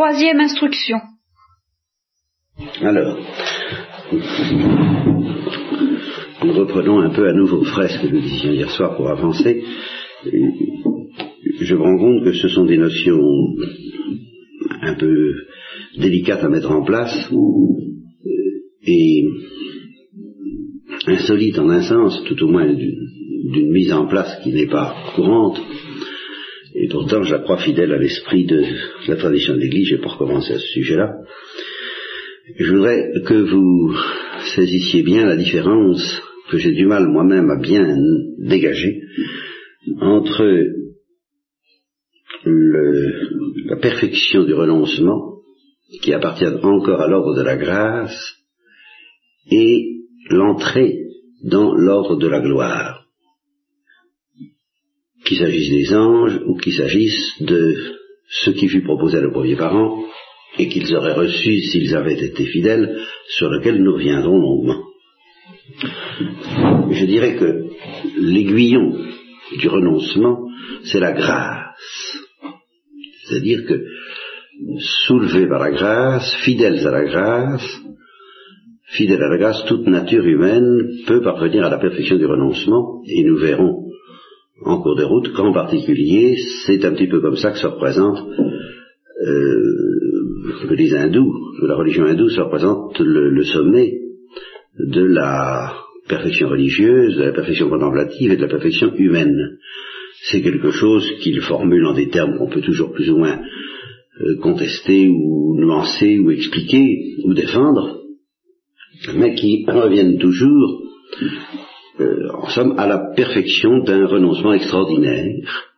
troisième instruction. Alors, nous reprenons un peu à nouveau frais ce que nous disions hier soir pour avancer. Je me rends compte que ce sont des notions un peu délicates à mettre en place et insolites en un sens, tout au moins d'une mise en place qui n'est pas courante. Pourtant, je la crois fidèle à l'esprit de la tradition de l'Église. Je vais pas à ce sujet-là. Je voudrais que vous saisissiez bien la différence que j'ai du mal moi-même à bien dégager entre le, la perfection du renoncement, qui appartient encore à l'ordre de la grâce, et l'entrée dans l'ordre de la gloire, qu'il s'agisse des anges ou qu'il s'agisse de ce qui fut proposé à nos premiers parents et qu'ils auraient reçu s'ils avaient été fidèles, sur lequel nous reviendrons longuement. Je dirais que l'aiguillon du renoncement, c'est la grâce. C'est-à-dire que, soulevés par la grâce, fidèles à la grâce, fidèles à la grâce, toute nature humaine peut parvenir à la perfection du renoncement, et nous verrons en cours de route qu'en particulier, c'est un petit peu comme ça que se représente euh, que les hindous, que la religion hindoue se représente le sommet de la perfection religieuse, de la perfection contemplative et de la perfection humaine. C'est quelque chose qu'il formule en des termes qu'on peut toujours plus ou moins euh, contester ou nuancer ou expliquer ou défendre, mais qui reviennent toujours, en somme, à la perfection d'un renoncement extraordinaire,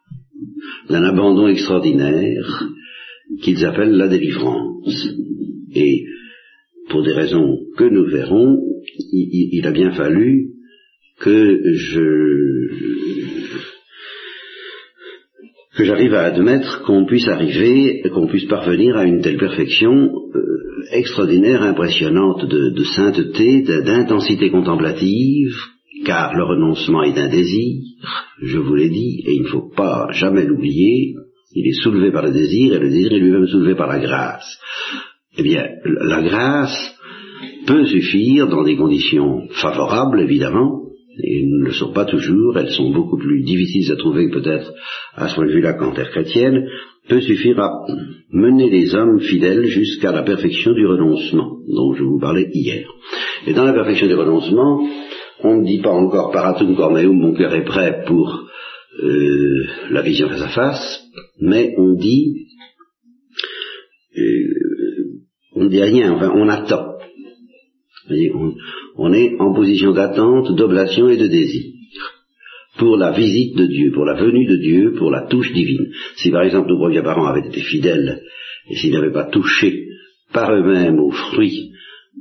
d'un abandon extraordinaire qu'ils appellent la délivrance. Et pour des raisons que nous verrons, il, a bien fallu que je que j'arrive à admettre qu'on puisse arriver, qu'on puisse parvenir à une telle perfection euh, extraordinaire, impressionnante de, sainteté, d'intensité contemplative, car le renoncement est un désir, je vous l'ai dit, et il ne faut pas jamais l'oublier, il est soulevé par le désir, et le désir est lui-même soulevé par la grâce. Eh bien, la grâce peut suffire dans des conditions favorables, évidemment, et ne le sont pas toujours, elles sont beaucoup plus difficiles à trouver peut-être à ce point de vue-là qu'en terre chrétienne, peut suffire à mener les hommes fidèles jusqu'à la perfection du renoncement, dont je vous parlais hier. Et dans la perfection du renoncement, on ne dit pas encore paratum cormeum, mon cœur est prêt pour euh, la vision face à face, mais on dit, euh, on ne dit rien, enfin on attend on, est en position d'attente, d'oblation et de désir pour la visite de Dieu, pour la venue de Dieu, pour la touche divine. Si par exemple nos premiers parents avaient été fidèles et s'ils n'avaient pas touché par eux-mêmes aux fruits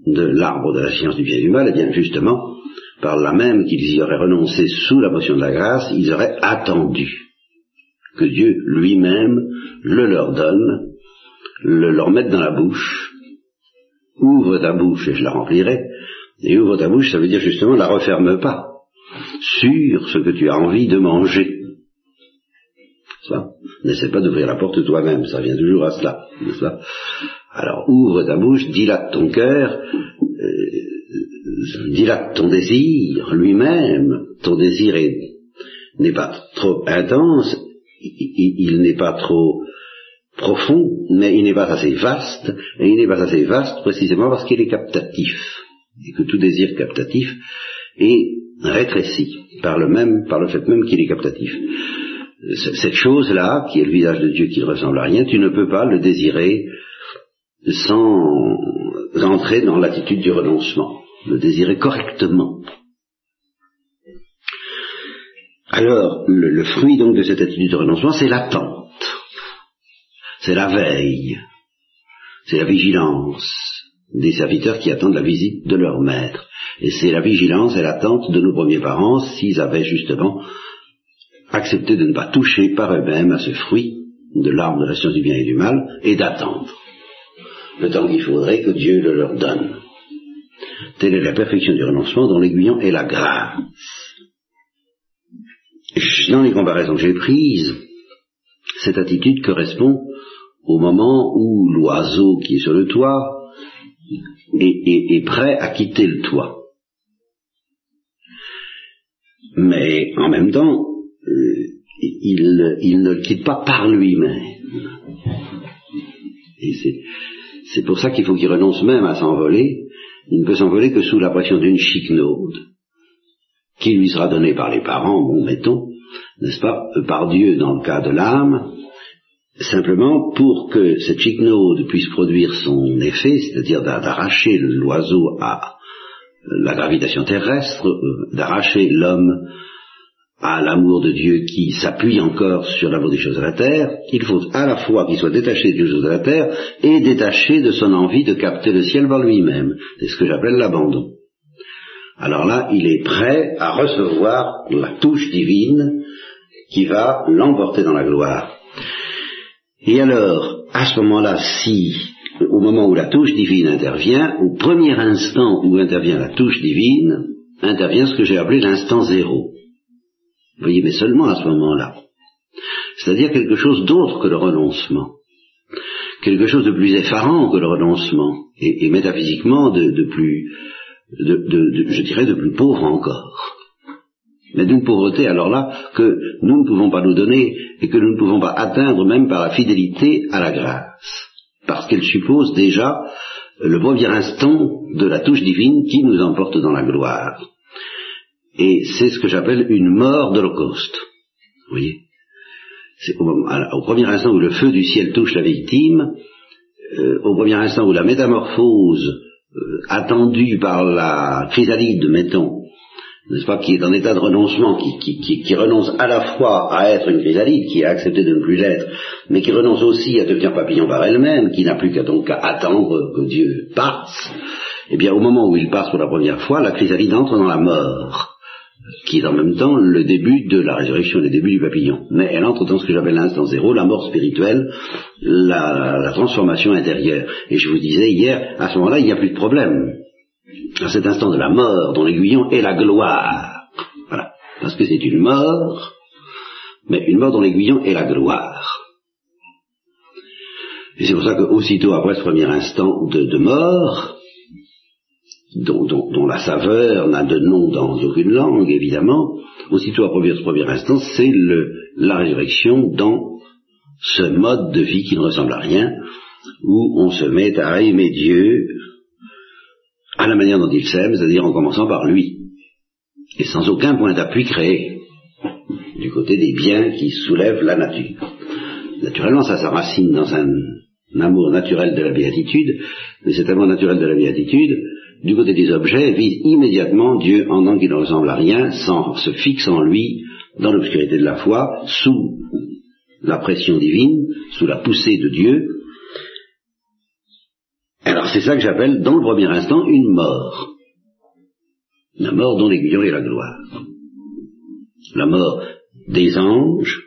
de l'arbre de la science du bien et du mal, eh bien justement, par là même qu'ils y auraient renoncé sous la motion de la grâce, ils auraient attendu que Dieu lui-même le leur donne, le leur mette dans la bouche, ouvre ta bouche et je la remplirai. Et ouvre ta bouche, ça veut dire justement, la referme pas sur ce que tu as envie de manger. Ça, n'essaie pas d'ouvrir la porte toi-même, ça vient toujours à cela, Alors ouvre ta bouche, dilate ton cœur, euh, dilate ton désir lui-même. Ton désir n'est pas trop intense, il n'est pas trop profond, mais il n'est pas assez vaste, et il n'est pas assez vaste précisément parce qu'il est captatif, et que tout désir captatif est rétréci par le même, par le fait même qu'il est captatif. Cette chose-là, qui est le visage de Dieu qui ne ressemble à rien, tu ne peux pas le désirer sans entrer dans l'attitude du renoncement, le désirer correctement. Alors, le, fruit donc de cette attitude de renoncement, c'est l'attente c'est la veille, c'est la vigilance des serviteurs qui attendent la visite de leur maître. Et c'est la vigilance et l'attente de nos premiers parents s'ils avaient justement accepté de ne pas toucher par eux-mêmes à ce fruit de l'arbre de la science du bien et du mal et d'attendre le temps qu'il faudrait que Dieu le leur donne. Telle est la perfection du renoncement dont l'aiguillon est la grâce. Dans les comparaisons que j'ai prises, cette attitude correspond au moment où l'oiseau qui est sur le toit est, prêt à quitter le toit. Mais en même temps, euh, il, ne le quitte pas par lui-même. C'est pour ça qu'il faut qu'il renonce même à s'envoler. Il ne peut s'envoler que sous la pression d'une chicnaude, qui lui sera donnée par les parents, bon, mettons, n'est-ce pas, par Dieu dans le cas de l'âme, simplement pour que cette chicnaude puisse produire son effet, c'est-à-dire d'arracher l'oiseau à la gravitation terrestre, euh, d'arracher l'homme à l'amour de Dieu qui s'appuie encore sur l'amour des choses de la terre, il faut à la fois qu'il soit détaché des choses de la terre et détaché de son envie de capter le ciel par lui-même. C'est ce que j'appelle l'abandon. Alors là, il est prêt à recevoir la touche divine qui va l'emporter dans la gloire. Et alors, à ce moment-là, si, au moment où la touche divine intervient, au premier instant où intervient la touche divine, intervient ce que j'ai appelé l'instant zéro. Vous voyez, mais seulement à ce moment-là. C'est-à-dire quelque chose d'autre que le renoncement. Quelque chose de plus effarant que le renoncement. Et, métaphysiquement de, plus, je dirais, de plus pauvre encore. Mais d'une pauvreté alors là que nous ne pouvons pas nous donner et que nous ne pouvons pas atteindre même par la fidélité à la grâce. Parce qu'elle suppose déjà le premier instant de la touche divine qui nous emporte dans la gloire. Et c'est ce que j'appelle une mort d'Holocauste. Vous voyez? C'est au, premier instant où le feu du ciel touche la victime, euh, au premier instant où la métamorphose euh, attendue par la chrysalide, mettons, n'est-ce pas, qui est en état de renoncement, qui, renonce à la fois à être une chrysalide, qui a accepté de ne plus l'être, mais qui renonce aussi à devenir papillon par elle-même, qui n'a plus qu'à donc attendre que Dieu passe, eh bien au moment où il passe pour la première fois, la chrysalide entre dans la mort qui est en même temps le début de la résurrection, le début du papillon. Mais elle entre dans ce que j'appelle l'instant zéro, la mort spirituelle, la, transformation intérieure. Et je vous disais hier, à ce moment-là, il n'y a plus de problème. À cet instant de la mort, dont l'aiguillon est la gloire. Voilà. Parce que c'est une mort, mais une mort dont l'aiguillon est la gloire. Et c'est pour ça qu'aussitôt après ce premier instant de mort, dont, la saveur n'a de nom dans aucune langue, évidemment, aussitôt à ce premier instant, c'est la résurrection dans ce mode de vie qui ne ressemble à rien, où on se met à aimer Dieu à la manière dont il s'aime, c'est-à-dire en commençant par lui, et sans aucun point d'appui créé, du côté des biens qui soulèvent la nature. Naturellement, ça s'enracine dans un amour naturel de la béatitude, mais cet amour naturel de la béatitude, du côté des objets, vise immédiatement Dieu en tant qu'il ne ressemble à rien, sans se fixe en lui, dans l'obscurité de la foi, sous la pression divine, sous la poussée de Dieu. Alors c'est ça que j'appelle, dans le premier instant, une mort. La mort dont l'aiguillon est la gloire. La mort des anges,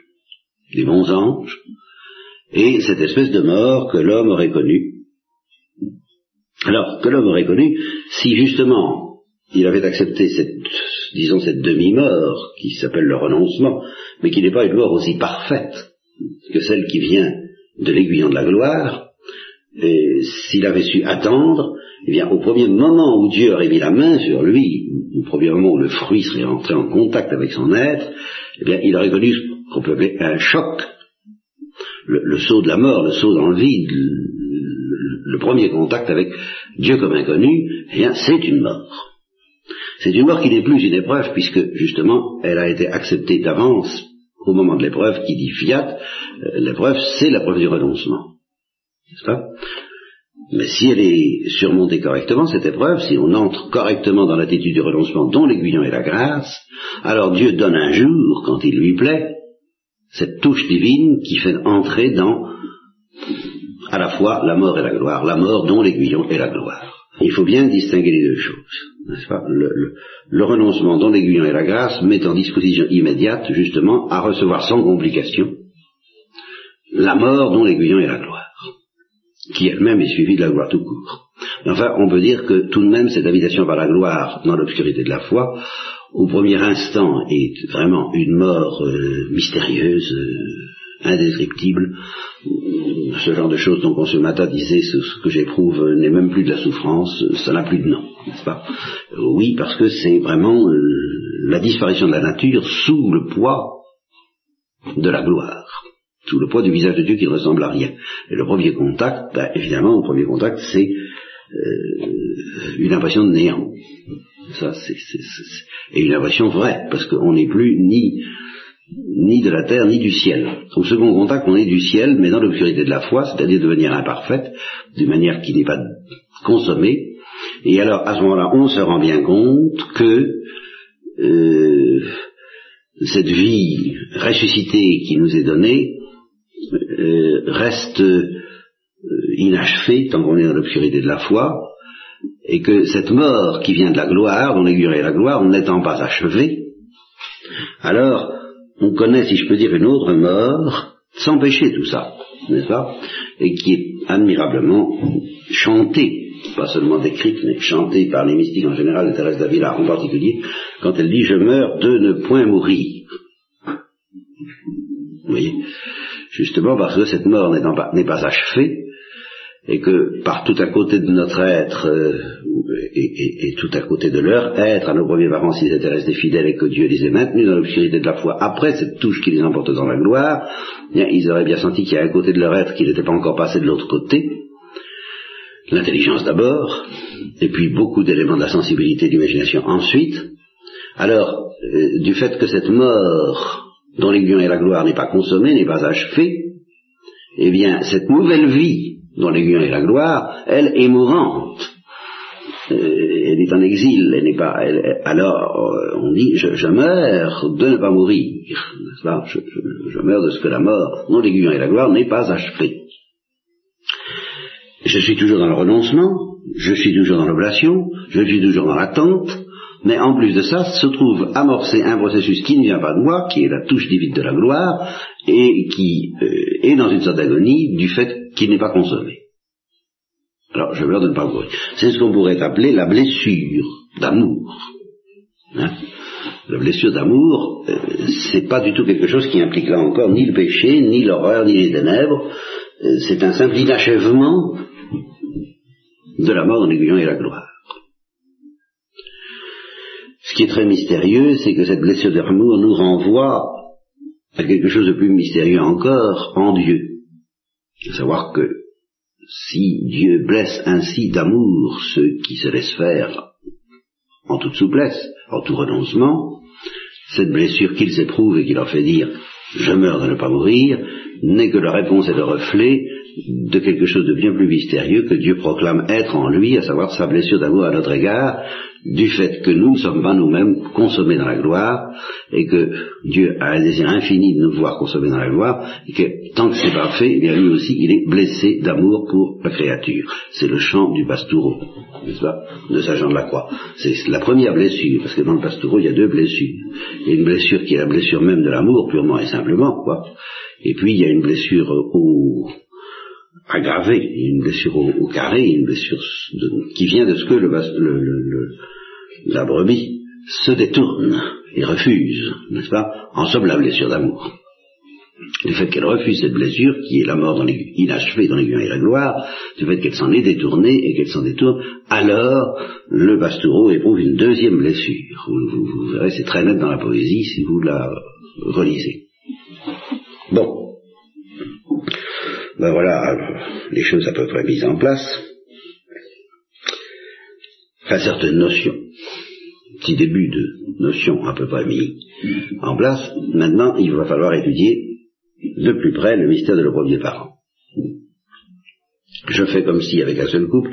des bons anges, et cette espèce de mort que l'homme aurait connue alors que l'homme aurait connu, si justement il avait accepté cette, disons, cette demi-mort qui s'appelle le renoncement, mais qui n'est pas une mort aussi parfaite que celle qui vient de l'aiguillon de la gloire, s'il avait su attendre, eh bien, au premier moment où Dieu aurait mis la main sur lui, au premier moment où le fruit serait entré en contact avec son être, eh bien, il aurait connu ce qu'on peut appeler un choc, le, le, saut de la mort, le saut dans le vide, le premier contact avec Dieu comme inconnu, eh bien, c'est une mort. C'est une mort qui n'est plus une épreuve, puisque justement, elle a été acceptée d'avance au moment de l'épreuve qui dit fiat. Euh, l'épreuve, c'est la preuve du renoncement. N'est-ce pas? Mais si elle est surmontée correctement, cette épreuve, si on entre correctement dans l'attitude du renoncement dont l'aiguillon est la grâce, alors Dieu donne un jour, quand il lui plaît, cette touche divine qui fait entrer dans à la fois la mort et la gloire, la mort dont l'aiguillon est la gloire. Il faut bien distinguer les deux choses, pas? Le, renoncement dont l'aiguillon est la grâce met en disposition immédiate, justement, à recevoir sans complication la mort dont l'aiguillon est la gloire, qui elle-même est suivie de la gloire tout court. Enfin, on peut dire que tout de même cette habitation par la gloire dans l'obscurité de la foi, au premier instant, est vraiment une mort euh, mystérieuse, euh, indescriptible, ce genre de choses dont Consumata disait ce, que j'éprouve n'est même plus de la souffrance, ça n'a plus de nom, n'est-ce pas? Oui, parce que c'est vraiment euh, la disparition de la nature sous le poids de la gloire, sous le poids du visage de Dieu qui ne ressemble à rien. Et le premier contact, ben, évidemment, le premier contact, c'est euh, une impression de néant. Ça, c'est, et une impression vraie, parce qu'on n'est plus ni ni de la terre, ni du ciel. Au second contact, on est du ciel, mais dans l'obscurité de la foi, c'est-à-dire de manière imparfaite, d'une manière qui n'est pas consommée. Et alors, à ce moment-là, on se rend bien compte que euh, cette vie ressuscitée qui nous est donnée euh, reste euh, inachevée tant qu'on est dans l'obscurité de la foi, et que cette mort qui vient de la gloire, dont l'aiguille est la gloire, n'étant pas achevée, alors on connaît, si je peux dire, une autre mort, sans péché tout ça, n'est-ce pas? Et qui est admirablement chantée, pas seulement décrite, mais chantée par les mystiques en général, et Thérèse d'Avila en particulier, quand elle dit « je meurs de ne point mourir ». Vous voyez? Justement parce que cette mort n'est pas achevée, et que par tout à côté de notre être euh, et, tout à côté de leur être, à nos premiers parents s'ils étaient des fidèles et que Dieu les ait maintenus dans l'obscurité de la foi, après cette touche qui les emporte dans la gloire, ils auraient bien senti qu'il y a un côté de leur être qui n'était pas encore passé de l'autre côté, l'intelligence d'abord, et puis beaucoup d'éléments de la sensibilité, de l'imagination ensuite. Alors, euh, du fait que cette mort dont l'aiguillon et la gloire n'est pas consommée, n'est pas achevée, eh bien, cette nouvelle vie dont l'aiguillon est la gloire, elle est mourante. Euh, elle est en exil, elle n'est pas. alors, euh, on dit je, meurs de ne pas mourir, je, je, meurs de ce que la mort, dont l'aiguillon et la gloire, n'est pas achevée. Je suis toujours dans le renoncement, je suis toujours dans l'oblation, je suis toujours dans l'attente, mais en plus de ça, se trouve amorcé un processus qui ne vient pas de moi, qui est la touche divine de la gloire, et qui euh, est dans une sorte d'agonie du fait qu'il n'est pas consommé. Alors, je veux de ne pas mourir. C'est ce qu'on pourrait appeler la blessure d'amour. Hein? La blessure d'amour, euh, c'est pas du tout quelque chose qui implique là encore ni le péché, ni l'horreur, ni les ténèbres. Euh, c'est un simple inachèvement de la mort dans l'aiguillon et la gloire. Ce qui est très mystérieux, c'est que cette blessure d'amour nous renvoie à quelque chose de plus mystérieux encore en Dieu. À savoir que si Dieu blesse ainsi d'amour ceux qui se laissent faire en toute souplesse, en tout renoncement, cette blessure qu'ils éprouvent et qui leur fait dire je meurs de ne pas mourir, n'est que la réponse et le reflet de quelque chose de bien plus mystérieux que Dieu proclame être en lui, à savoir sa blessure d'amour à notre égard, du fait que nous ne sommes pas nous-mêmes consommés dans la gloire, et que Dieu a un désir infini de nous voir consommés dans la gloire, et que tant que c'est pas fait, eh bien lui aussi, il est blessé d'amour pour la créature. C'est le chant du pastoureau, n'est-ce pas, de Saint Jean de la Croix. C'est la première blessure, parce que dans le pastoureau, il y a deux blessures. Il y a une blessure qui est la blessure même de l'amour, purement et simplement, quoi. Et puis, il y a une blessure au, aggravée, une blessure au, carré, une blessure qui vient de ce que le, le, la brebis se détourne et refuse, n'est-ce pas En somme, la blessure d'amour. Le fait qu'elle refuse cette blessure, qui est la mort dans inachevée dans l'aiguillon et la du fait qu'elle s'en est détournée et qu'elle s'en détourne, alors le pastoureau éprouve une deuxième blessure. vous verrez, c'est très net dans la poésie si vous la relisez. Bon ben voilà, les choses à peu près mises en place. Enfin, certaines notions, petit début de notions à peu près mis en place. Maintenant, il va falloir étudier de plus près le mystère de le premier parent. Je fais comme si avec un seul couple,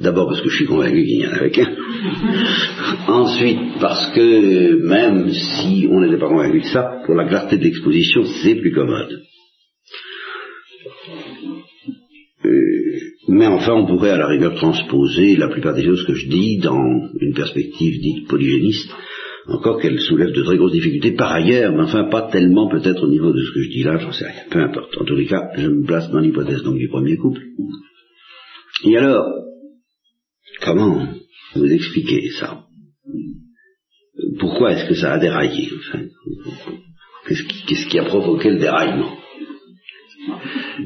d'abord parce que je suis convaincu qu'il y en avait qu'un, ensuite parce que même si on n'était pas convaincu de ça, pour la clarté de l'exposition, c'est plus commode. Mais enfin, on pourrait à la rigueur transposer la plupart des choses que je dis dans une perspective dite polygéniste, encore qu'elle soulève de très grosses difficultés par ailleurs, mais enfin pas tellement peut-être au niveau de ce que je dis là, j'en sais rien, peu importe. En tous les cas, je me place dans l'hypothèse donc du premier couple. Et alors, comment vous expliquer ça? Pourquoi est-ce que ça a déraillé enfin, Qu'est-ce qui, a provoqué le déraillement?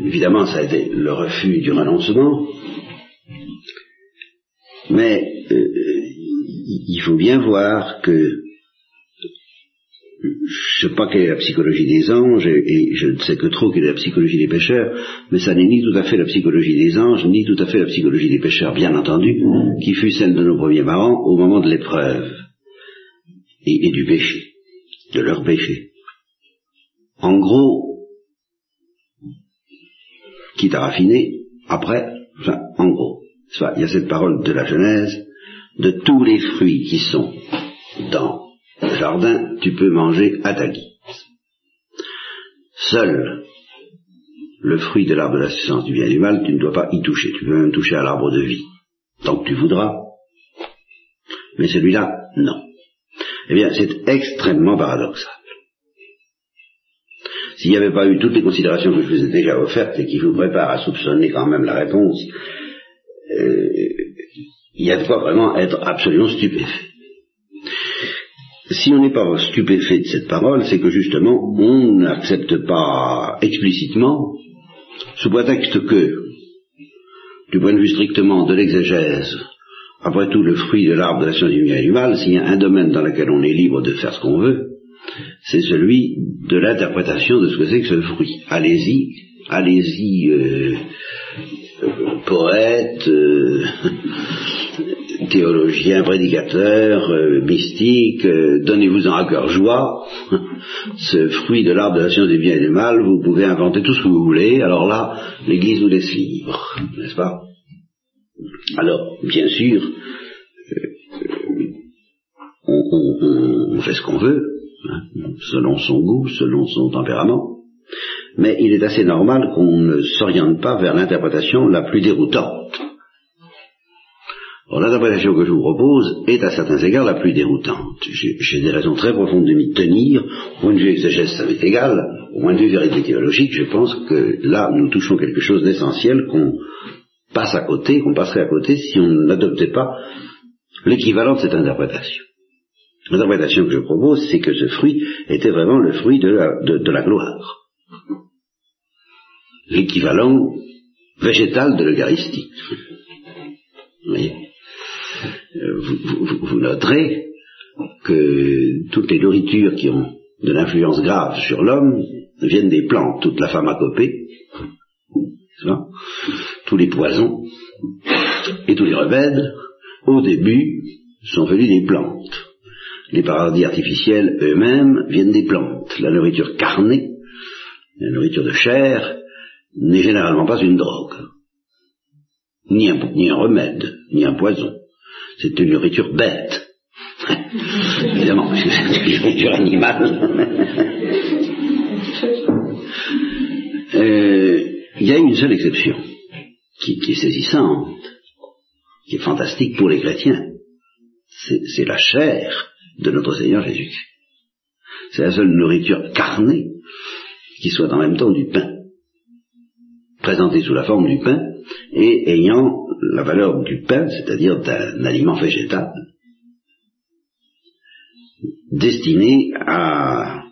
Évidemment, ça a été le refus du renoncement, mais euh, il faut bien voir que je ne sais pas quelle est la psychologie des anges, et, je ne sais que trop quelle est la psychologie des pêcheurs, mais ça n'est ni tout à fait la psychologie des anges, ni tout à fait la psychologie des pêcheurs, bien entendu, qui fut celle de nos premiers parents au moment de l'épreuve, et, du péché, de leur péché. En gros, à raffiner, après, enfin, en gros, il y a cette parole de la Genèse, de tous les fruits qui sont dans le jardin, tu peux manger à ta guise. Seul le fruit de l'arbre de la science du bien et du mal, tu ne dois pas y toucher. Tu peux même toucher à l'arbre de vie, tant que tu voudras. Mais celui-là, non. Eh bien, c'est extrêmement paradoxal. S'il n'y avait pas eu toutes les considérations que je vous ai déjà offertes et qui vous préparent à soupçonner quand même la réponse, euh, il y a de quoi vraiment être absolument stupéfait. Si on n'est pas stupéfait de cette parole, c'est que justement, on n'accepte pas explicitement, sous prétexte que, du point de vue strictement de l'exégèse, après tout le fruit de l'arbre de la science du bien et du mal, s'il y a un domaine dans lequel on est libre de faire ce qu'on veut, c'est celui de l'interprétation de ce que c'est que ce fruit. Allez-y, allez-y, euh, poète, euh, théologien, prédicateur, euh, mystique, donnez-vous-en à cœur joie, ce fruit de l'arbre de la science du bien et du mal, vous pouvez inventer tout ce que vous voulez, alors là, l'Église nous laisse libre, n'est-ce pas? Alors, bien sûr, on, fait ce qu'on veut, hein, selon son goût, selon son tempérament, mais il est assez normal qu'on ne s'oriente pas vers l'interprétation la plus déroutante l'interprétation que je vous propose est à certains égards la plus déroutante. J'ai des raisons très profondes de m'y tenir. Au point de vue exégèse, ça m'est égal. Au point de vue vérité théologique, je pense que là, nous touchons quelque chose d'essentiel qu'on passe à côté, qu'on passerait à côté si on n'adoptait pas l'équivalent de cette interprétation. L'interprétation que je propose, c'est que ce fruit était vraiment le fruit de la, gloire. L'équivalent végétal de l'Eucharistie. Vous euh, vous, noterez que toutes les nourritures qui ont de l'influence grave sur l'homme viennent des plantes, toute la pharmacopée, tous les poisons et tous les remèdes, au début, sont venus des plantes. Les paradis artificiels eux-mêmes viennent des plantes. La nourriture carnée, la nourriture de chair, n'est généralement pas une drogue, ni un remède, ni un poison c'est une nourriture bête. Évidemment, c'est une nourriture animale. Euh, il y a une seule exception, qui, est saisissante, qui est fantastique pour les chrétiens. C'est la chair de notre Seigneur Jésus. C'est la seule nourriture carnée qui soit en même temps du pain, présentée sous la forme du pain et ayant la valeur du pain, c'est-à-dire d'un aliment végétal, destiné à,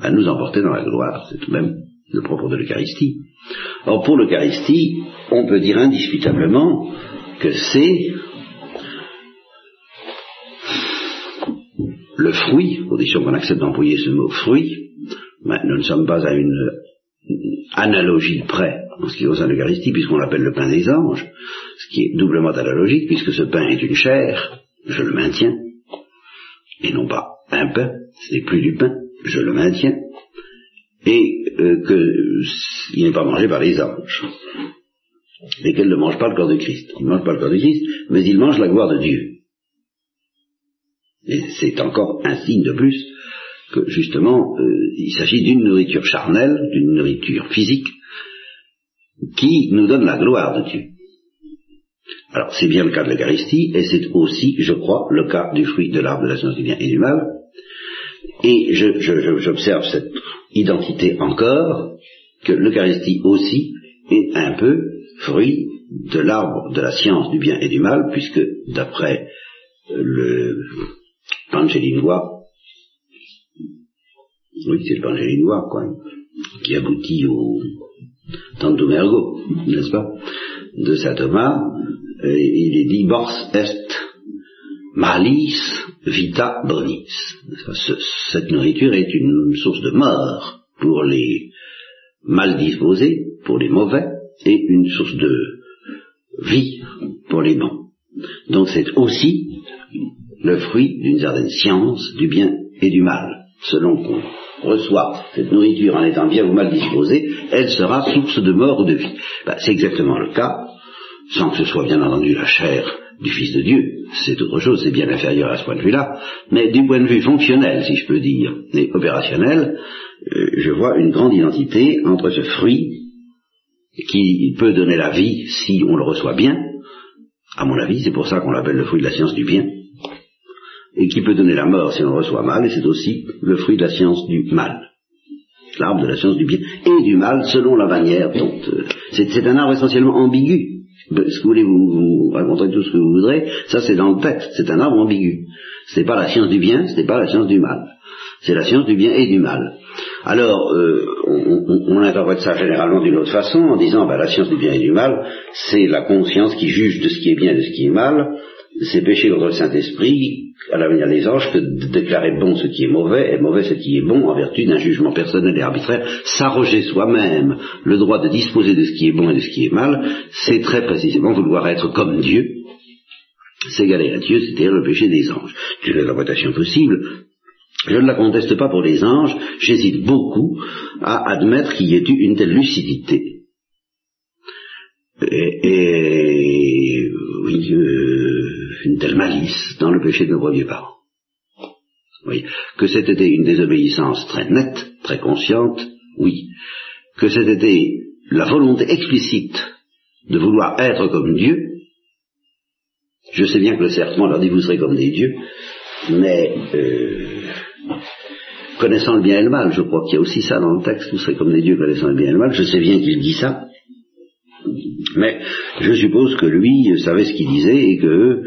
à nous emporter dans la gloire. C'est tout de même le propre de l'Eucharistie. Or, pour l'Eucharistie, on peut dire indiscutablement que c'est le fruit, condition qu'on accepte d'employer ce mot fruit, mais nous ne sommes pas à une analogie près en ce qui concerne l'Eucharistie, puisqu'on l'appelle le pain des anges, ce qui est doublement analogique, puisque ce pain est une chair, je le maintiens, et non pas un pain, ce n'est plus du pain, je le maintiens, et euh, qu'il n'est pas mangé par les anges, lesquels ne mangent pas le corps de Christ. Ils ne mangent pas le corps de Christ, mais ils mangent la gloire de Dieu. Et c'est encore un signe de plus que justement euh, il s'agit d'une nourriture charnelle, d'une nourriture physique, qui nous donne la gloire de Dieu. Alors c'est bien le cas de l'Eucharistie, et c'est aussi, je crois, le cas du fruit de l'arbre de la science du bien et du mal. Et j'observe cette identité encore, que l'Eucharistie aussi est un peu fruit de l'arbre de la science du bien et du mal, puisque d'après le Pangélinois, oui, c'est le Pangélinois, quoi, qui aboutit au Tantum Ergo, n'est-ce pas, de saint Thomas, il est dit Bors est malis vita bonis. cette nourriture est une source de mort pour les mal disposés, pour les mauvais, et une source de vie pour les bons. Donc c'est aussi le fruit d'une certaine science du bien et du mal. Selon qu'on reçoit cette nourriture en étant bien ou mal disposé, elle sera source de mort ou de vie. Ben, c'est exactement le cas, sans que ce soit bien entendu la chair du Fils de Dieu, c'est autre chose, c'est bien inférieur à ce point de vue-là, mais du point de vue fonctionnel, si je peux dire, et opérationnel, euh, je vois une grande identité entre ce fruit qui peut donner la vie si on le reçoit bien, à mon avis, c'est pour ça qu'on l'appelle le fruit de la science du bien, et qui peut donner la mort si on reçoit mal, et c'est aussi le fruit de la science du mal. L'arbre de la science du bien et du mal selon la manière dont... Euh, c'est un arbre essentiellement ambigu. Ce que vous voulez, vous, raconter tout ce que vous voudrez, ça c'est dans le texte, c'est un arbre ambigu. Ce n'est pas la science du bien, ce n'est pas la science du mal. C'est la science du bien et du mal. Alors, euh, on, interprète ça généralement d'une autre façon, en disant, bah, la science du bien et du mal, c'est la conscience qui juge de ce qui est bien et de ce qui est mal, c'est péché contre le Saint-Esprit, à la manière des anges, que de déclarer bon ce qui est mauvais et mauvais ce qui est bon en vertu d'un jugement personnel et arbitraire, s'arroger soi-même le droit de disposer de ce qui est bon et de ce qui est mal, c'est très précisément vouloir être comme Dieu, s'égaler à Dieu, c'est-à-dire le péché des anges. C'est l'interprétation possible, je ne la conteste pas pour les anges, j'hésite beaucoup à admettre qu'il y ait eu une telle lucidité. Et, oui, euh, une telle malice dans le péché de nos premiers parents. Oui. Que c'était une désobéissance très nette, très consciente, oui. Que c'était la volonté explicite de vouloir être comme Dieu. Je sais bien que le serpent leur dit vous serez comme des dieux, mais euh, connaissant le bien et le mal, je crois qu'il y a aussi ça dans le texte, vous serez comme des dieux connaissant le bien et le mal, je sais bien qu'il dit ça, mais je suppose que lui savait ce qu'il disait et que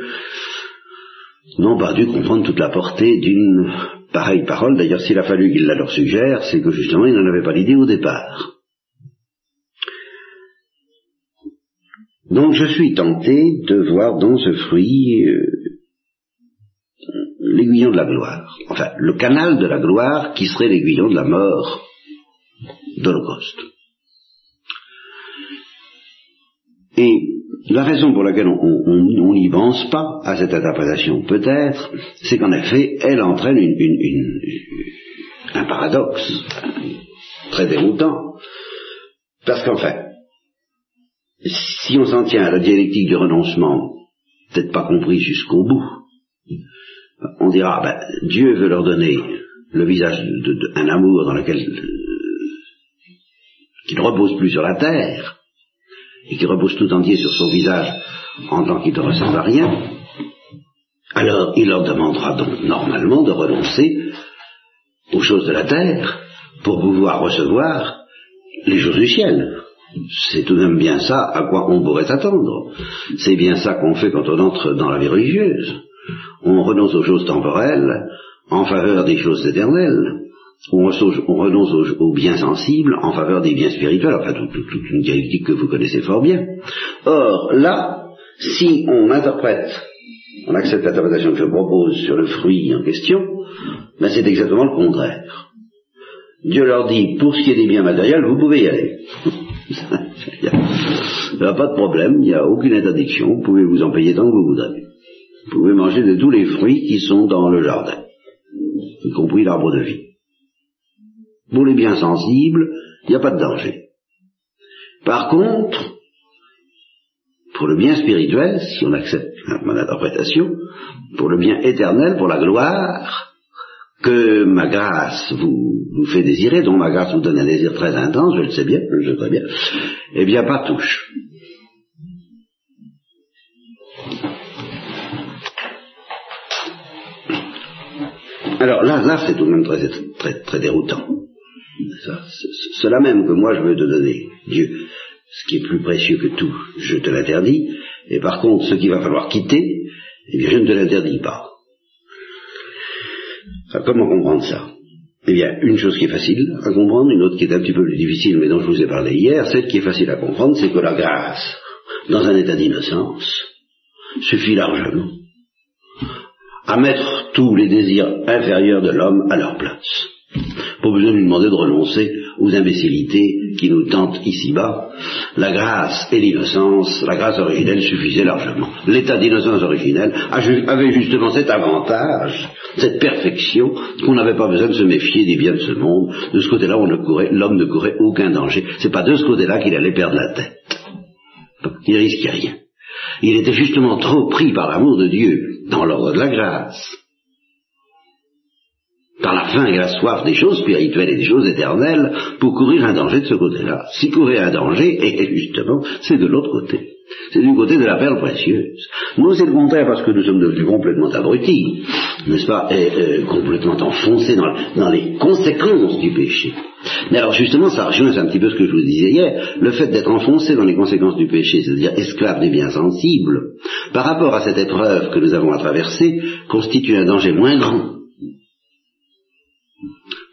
n'ont pas dû comprendre toute la portée d'une pareille parole. D'ailleurs, s'il a fallu qu'il la leur suggère, c'est que justement, il n'en avait pas l'idée au départ. Donc je suis tenté de voir dans ce fruit euh, l'aiguillon de la gloire, enfin le canal de la gloire qui serait l'aiguillon de la mort d'Holocauste. Et la raison pour laquelle on n'y pense pas à cette interprétation, peut-être, c'est qu'en effet, elle entraîne un paradoxe très déroutant. Parce qu'en fait, si on s'en tient à la dialectique du renoncement, peut-être pas compris jusqu'au bout, on dira, ben, Dieu veut leur donner le visage d'un amour dans lequel euh, ne repose plus sur la terre, et qui repose tout entier sur son visage en tant qu'il ne ressemble à rien, alors il leur demandera donc normalement de renoncer aux choses de la terre pour pouvoir recevoir les choses du ciel. C'est tout de même bien ça à quoi on pourrait s'attendre. C'est bien ça qu'on fait quand on entre dans la vie religieuse. On renonce aux choses temporelles en faveur des choses éternelles on, renonce aux, biens sensibles en faveur des biens spirituels, enfin toute, une dialectique que vous connaissez fort bien. Or, là, si on interprète, on accepte l'interprétation que je propose sur le fruit en question, ben c'est exactement le contraire. Dieu leur dit, pour ce qui est des biens matériels, vous pouvez y aller. il n'y a pas de problème, il n'y a aucune interdiction, vous pouvez vous en payer tant que vous voudrez. Vous pouvez manger de tous les fruits qui sont dans le jardin, y compris l'arbre de vie. Pour les biens sensibles, il n'y a pas de danger. Par contre, pour le bien spirituel, si on accepte mon interprétation, pour le bien éternel, pour la gloire, que ma grâce vous, fait désirer, dont ma grâce vous donne un désir très intense, je le sais bien, je le sais bien, eh bien pas touche. Alors là, là, c'est tout de même très, très, très déroutant. Cela même que moi je veux te donner, Dieu, ce qui est plus précieux que tout, je te l'interdis, et par contre ce qu'il va falloir quitter, eh bien je ne te l'interdis pas. comment comprendre ça? Eh bien, une chose qui est facile à comprendre, une autre qui est un petit peu plus difficile, mais dont je vous ai parlé hier, celle qui est facile à comprendre, c'est que la grâce, dans un état d'innocence, suffit largement à mettre tous les désirs inférieurs de l'homme à leur place. Pas besoin de lui demander de renoncer aux imbécilités qui nous tentent ici-bas. La grâce et l'innocence, la grâce originelle suffisait largement. L'état d'innocence originelle avait justement cet avantage, cette perfection, qu'on n'avait pas besoin de se méfier des biens de ce monde. De ce côté-là, l'homme ne courait aucun danger. C'est pas de ce côté-là qu'il allait perdre la tête. Il risquait rien. Il était justement trop pris par l'amour de Dieu dans l'ordre de la grâce par la faim et la soif des choses spirituelles et des choses éternelles pour courir un danger de ce côté-là. Si courir un danger, et justement, c'est de l'autre côté. C'est du côté de la perle précieuse. Nous, c'est le contraire parce que nous sommes devenus complètement abrutis, n'est-ce pas, et, complètement enfoncés dans, dans, les conséquences du péché. Mais alors justement, ça rejoint un petit peu ce que je vous disais hier, le fait d'être enfoncé dans les conséquences du péché, c'est-à-dire esclave des biens sensibles, par rapport à cette épreuve que nous avons à traverser, constitue un danger moins grand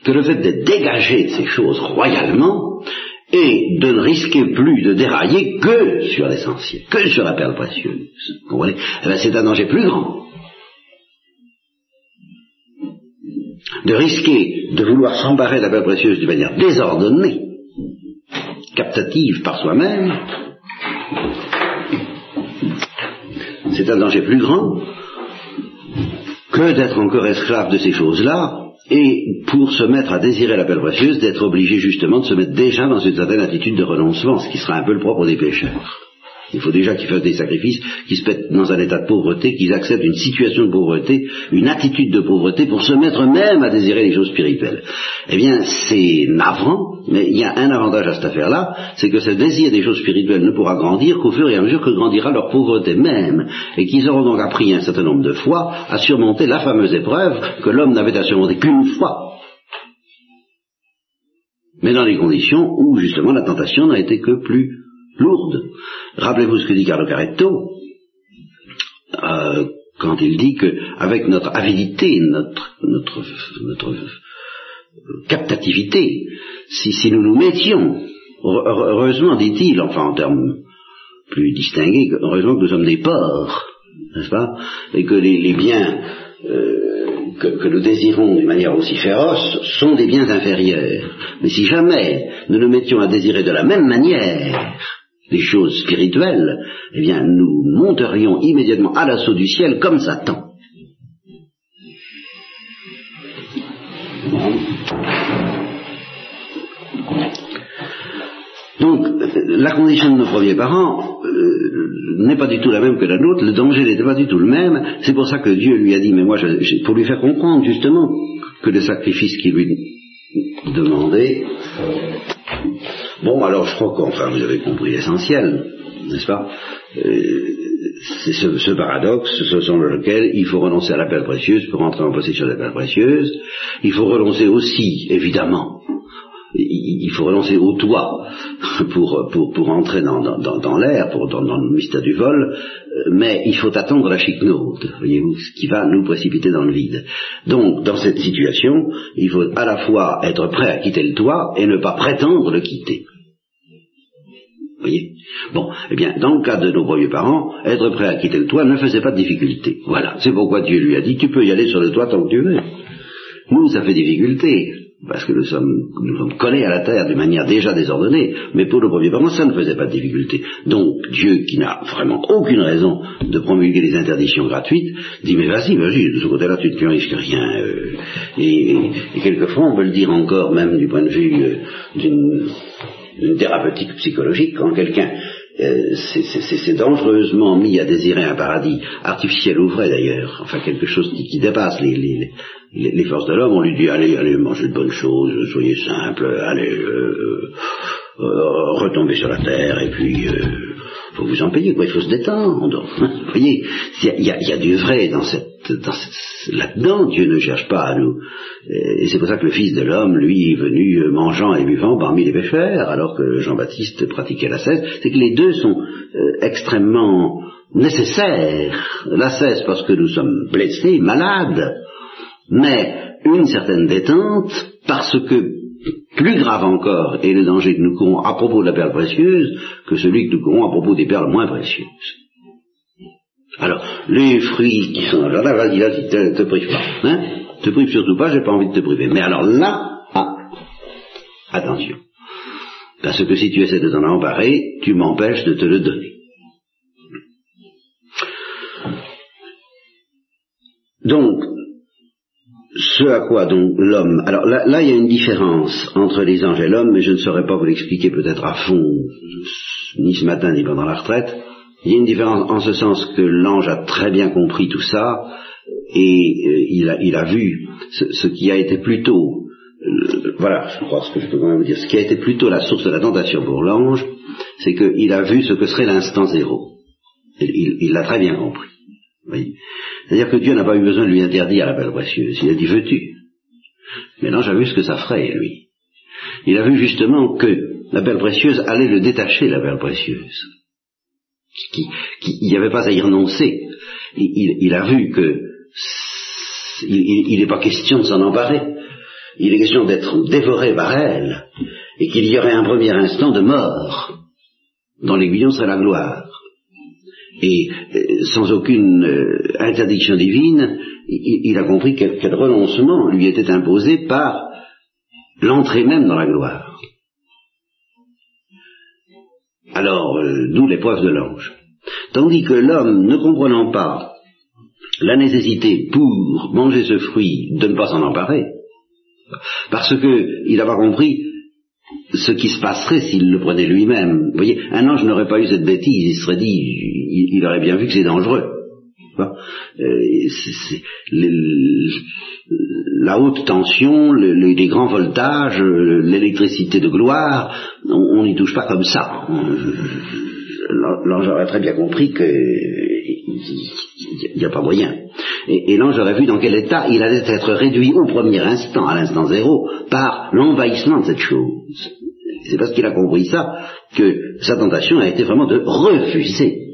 que le fait d'être dégagé de ces choses royalement et de ne risquer plus de dérailler que sur l'essentiel, que sur la perle précieuse. Vous comprenez C'est un danger plus grand. De risquer de vouloir s'embarrer de la perle précieuse d'une manière désordonnée, captative par soi-même, c'est un danger plus grand que d'être encore esclave de ces choses-là et pour se mettre à désirer la belle précieuse, d'être obligé justement de se mettre déjà dans une certaine attitude de renoncement, ce qui sera un peu le propre des pécheurs. Il faut déjà qu'ils fassent des sacrifices, qu'ils se mettent dans un état de pauvreté, qu'ils acceptent une situation de pauvreté, une attitude de pauvreté pour se mettre même à désirer les choses spirituelles. Eh bien, c'est navrant, mais il y a un avantage à cette affaire-là, c'est que ce désir des choses spirituelles ne pourra grandir qu'au fur et à mesure que grandira leur pauvreté même, et qu'ils auront donc appris un certain nombre de fois à surmonter la fameuse épreuve que l'homme n'avait à surmonter qu'une fois. Mais dans les conditions où justement la tentation n'a été que plus lourde. Rappelez-vous ce que dit Carlo Caretto, euh, quand il dit que avec notre avidité, notre, notre, notre captativité, si, si nous nous mettions, heureusement dit-il, enfin en termes plus distingués, heureusement que nous sommes des porcs, n'est-ce pas, et que les, les biens euh, que, que, nous désirons d'une manière aussi féroce sont des biens inférieurs. Mais si jamais nous nous mettions à désirer de la même manière les choses spirituelles, eh bien, nous monterions immédiatement à l'assaut du ciel comme Satan. Donc, la condition de nos premiers parents euh, n'est pas du tout la même que la nôtre, le danger n'était pas du tout le même, c'est pour ça que Dieu lui a dit, mais moi, pour lui faire comprendre justement que le sacrifice qu'il lui demandait Bon, alors je crois qu'enfin vous avez compris l'essentiel, n'est-ce pas? Euh, C'est ce, paradoxe, ce sont lequel il faut renoncer à la perle précieuse pour entrer en possession de la perle précieuse. Il faut renoncer aussi, évidemment, il faut relancer au toit pour, pour, pour entrer dans, dans, dans l'air, pour, dans, dans, le mystère du vol, euh, mais il faut attendre la chicnaude, voyez-vous, ce qui va nous précipiter dans le vide. Donc, dans cette situation, il faut à la fois être prêt à quitter le toit et ne pas prétendre le quitter. Voyez Bon, eh bien, dans le cas de nos premiers parents, être prêt à quitter le toit ne faisait pas de difficulté. Voilà, c'est pourquoi Dieu lui a dit, tu peux y aller sur le toit tant que tu veux. Nous, ça fait difficulté parce que nous sommes, nous sommes collés à la terre d'une manière déjà désordonnée, mais pour le premier parent, ça ne faisait pas de difficulté. Donc, Dieu, qui n'a vraiment aucune raison de promulguer des interdictions gratuites, dit, mais vas-y, vas-y, de ce côté-là, tu ne risques rien. Euh, et, quelquefois, on peut le dire encore, même du point de vue euh, d'une thérapeutique psychologique, quand quelqu'un euh, c'est dangereusement mis à désirer un paradis artificiel ou vrai d'ailleurs, enfin quelque chose qui, dépasse les, les, forces de l'homme, on lui dit allez, allez, mangez de bonnes choses, soyez simple, allez, euh, euh, retombez sur la terre, et puis euh, faut vous en payer, quoi, il faut se détendre. vous voyez, il y, a, du vrai dans cette, dans là-dedans, Dieu ne cherche pas à nous. Et c'est pour ça que le Fils de l'homme, lui, est venu mangeant et buvant parmi les pécheurs, alors que Jean-Baptiste pratiquait la cesse. C'est que les deux sont extrêmement nécessaires. La cesse parce que nous sommes blessés, malades, mais une certaine détente parce que plus grave encore est le danger que nous courons à propos de la perle précieuse que celui que nous courons à propos des perles moins précieuses. Alors, les fruits qui sont là, vas-y, là, te, te prive pas. Hein te prive surtout pas, j'ai pas envie de te priver. Mais alors là, ah, attention. Parce que si tu essaies de t'en emparer, tu m'empêches de te le donner. Donc, ce à quoi donc l'homme. Alors là, là, il y a une différence entre les anges et l'homme, mais je ne saurais pas vous l'expliquer peut-être à fond, ni ce matin ni pendant la retraite. Il y a une différence en ce sens que l'ange a très bien compris tout ça et euh, il, a, il, a, vu ce, ce, qui a été plutôt, euh, voilà, je crois ce que je peux quand même vous dire, ce qui a été plutôt la source de la tentation pour l'ange, c'est qu'il a vu ce que serait l'instant zéro. Il l'a très bien compris. C'est-à-dire que Dieu n'a pas eu besoin de lui interdire la belle précieuse. Il a dit veux-tu? Mais l'ange a vu ce que ça ferait, lui. Il a vu justement que la belle précieuse allait le détacher, la belle précieuse. il n'y avait pas à y renoncer. Il, a vu que il n'est pas question de s'en emparer. Il est question d'être dévoré par elle et qu'il y aurait un premier instant de mort dont l'aiguillon serait la gloire et euh, sans aucune euh, interdiction divine, il, a compris quel, renoncement lui était imposé par l'entrée même dans la gloire. Alors, euh, d'où l'épreuve de l'ange. Tandis que l'homme, ne comprenant pas la nécessité pour manger ce fruit de ne pas s'en emparer, parce qu'il n'a pas compris ce qui se passerait s'il le prenait lui-même. Voyez, un ange n'aurait pas eu cette bêtise, il serait dit, il, aurait bien vu que c'est dangereux. Euh, la haute tension, les grands voltages, l'électricité de gloire, on n'y touche pas comme ça. L'ange aurait très bien compris que il n'y a pas moyen. Et, l'ange aurait vu dans quel état il allait être réduit au premier instant, à l'instant zéro, par l'envahissement de cette chose. C'est parce qu'il a compris ça que sa tentation a été vraiment de refuser.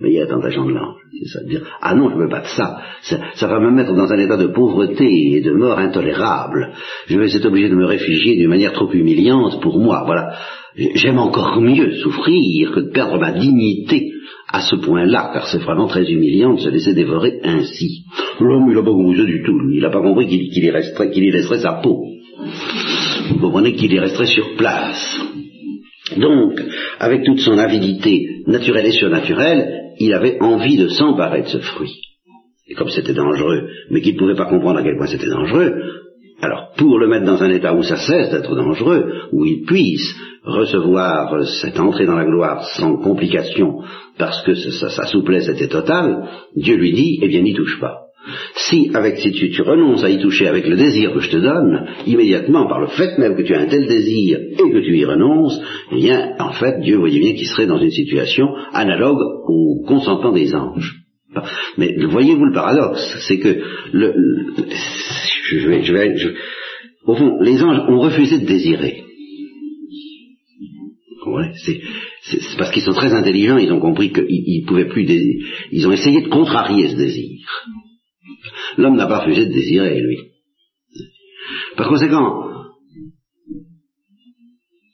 Mais il y a la tentation de l'ange, c'est ça, de dire, ah non, je ne veux pas de ça. ça. ça. va me mettre dans un état de pauvreté et de mort intolérable. Je vais être obligé de me réfugier d'une manière trop humiliante pour moi. Voilà. J'aime encore mieux souffrir que de perdre ma dignité à ce point-là, car c'est vraiment très humiliant de se laisser dévorer ainsi. L'homme, il n'a pas compris du tout. Il n'a pas compris qu'il y, laisserait sa peau. Vous comprenez qu'il y resterait sur place. Donc, avec toute son avidité naturelle et surnaturelle, il avait envie de s'emparer de ce fruit. Et comme c'était dangereux, mais qu'il ne pouvait pas comprendre à quel point c'était dangereux, alors pour le mettre dans un état où ça cesse d'être dangereux, où il puisse recevoir cette entrée dans la gloire sans complication, parce que sa, souplesse était totale, Dieu lui dit, eh bien n'y touche pas. Si avec si tu, renonces à y toucher avec le désir que je te donne, immédiatement par le fait même que tu as un tel désir et que tu y renonces, eh bien en fait Dieu voyait bien qu'il serait dans une situation analogue au consentement des anges. Mais voyez-vous le paradoxe, c'est que le, je vais, je vais, au fond, les anges ont refusé de désirer. Ouais, c'est, parce qu'ils sont très intelligents, ils ont compris qu'ils pouvaient plus désirer. Ils ont essayé de contrarier ce désir. L'homme n'a pas refusé de désirer, lui. Par conséquent,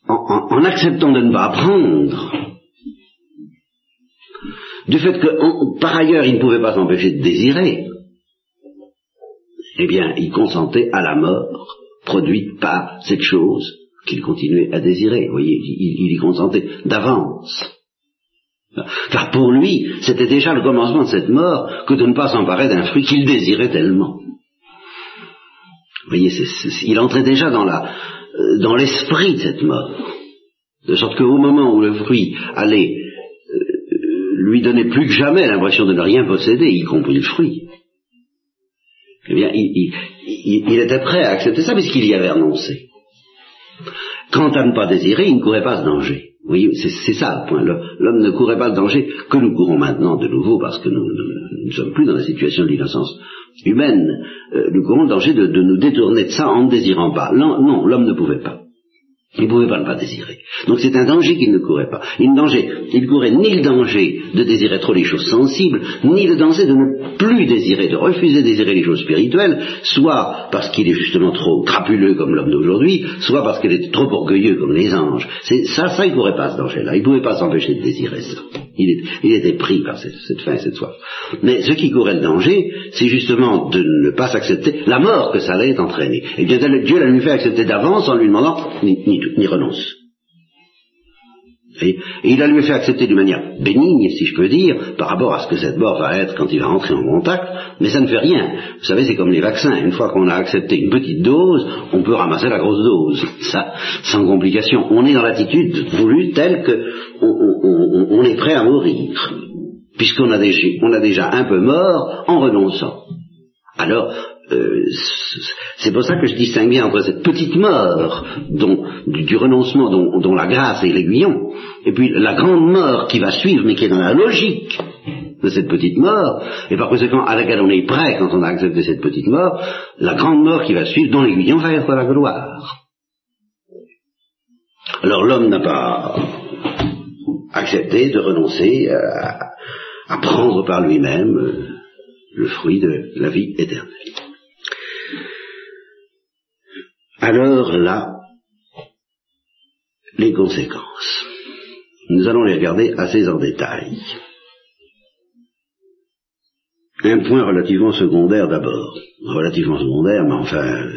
en, acceptant de ne pas apprendre, du fait que par ailleurs il ne pouvait pas s'empêcher de désirer, eh bien il consentait à la mort produite par cette chose qu'il continuait à désirer. Vous voyez, il, y consentait d'avance. Car pour lui, c'était déjà le commencement de cette mort que de ne pas s'emparer d'un fruit qu'il désirait tellement. Vous voyez, il entrait déjà euh, dans l'esprit de cette mort. De sorte qu'au moment où le fruit allait euh, lui donner plus que jamais l'impression de ne rien posséder, y compris le fruit, eh bien, il, était prêt à accepter ça puisqu'il y avait renoncé. Quant à ne pas désirer, il ne courait pas ce danger. Oui, c'est ça le point. L'homme ne courait pas le danger que nous courons maintenant de nouveau parce que nous ne sommes plus dans la situation de l'innocence humaine. Euh, nous courons le danger de, nous détourner de ça en ne désirant pas. Non, l'homme ne pouvait pas. Il ne pouvait pas ne pas désirer. Donc c'est un danger qu'il ne courait pas. Il, il courait ni le danger de désirer trop les choses sensibles, ni le danger de ne plus désirer, de refuser de désirer les choses spirituelles, soit parce qu'il est justement trop crapuleux comme l'homme d'aujourd'hui, soit parce qu'il est trop orgueilleux comme les anges. C'est, ça, ça, il ne courait pas ce danger-là. Il ne pouvait pas s'empêcher de désirer ça. Il, était pris par cette, faim et cette soif. Mais ce qui courait le danger, c'est justement de ne pas s'accepter la mort que ça allait entraîner. Et bien Dieu l'a lui fait accepter d'avance en lui demandant ni, renonce. Et, il a lui fait accepter d'une manière bénigne, si je peux dire, par rapport à ce que cette mort va être quand il va entrer en contact, mais ça ne fait rien. Vous savez, c'est comme les vaccins. Une fois qu'on a accepté une petite dose, on peut ramasser la grosse dose, ça, sans complication. On est dans l'attitude voulue telle que on, est prêt à mourir, puisqu'on a, déjà, un peu mort en renonçant. Alors, euh, c'est pour ça que je distingue bien entre cette petite mort du, renoncement dont, la grâce est l'aiguillon, et puis la grande mort qui va suivre, mais qui est dans la logique de cette petite mort, et par conséquent à laquelle on est prêt quand on a accepté cette petite mort, la grande mort qui va suivre, dont l'aiguillon va être la gloire. Alors l'homme n'a pas accepté de renoncer à, à prendre par lui-même euh, le fruit de la vie éternelle. Alors là, les conséquences. Nous allons les regarder assez en détail. Un point relativement secondaire d'abord. Relativement secondaire, mais enfin,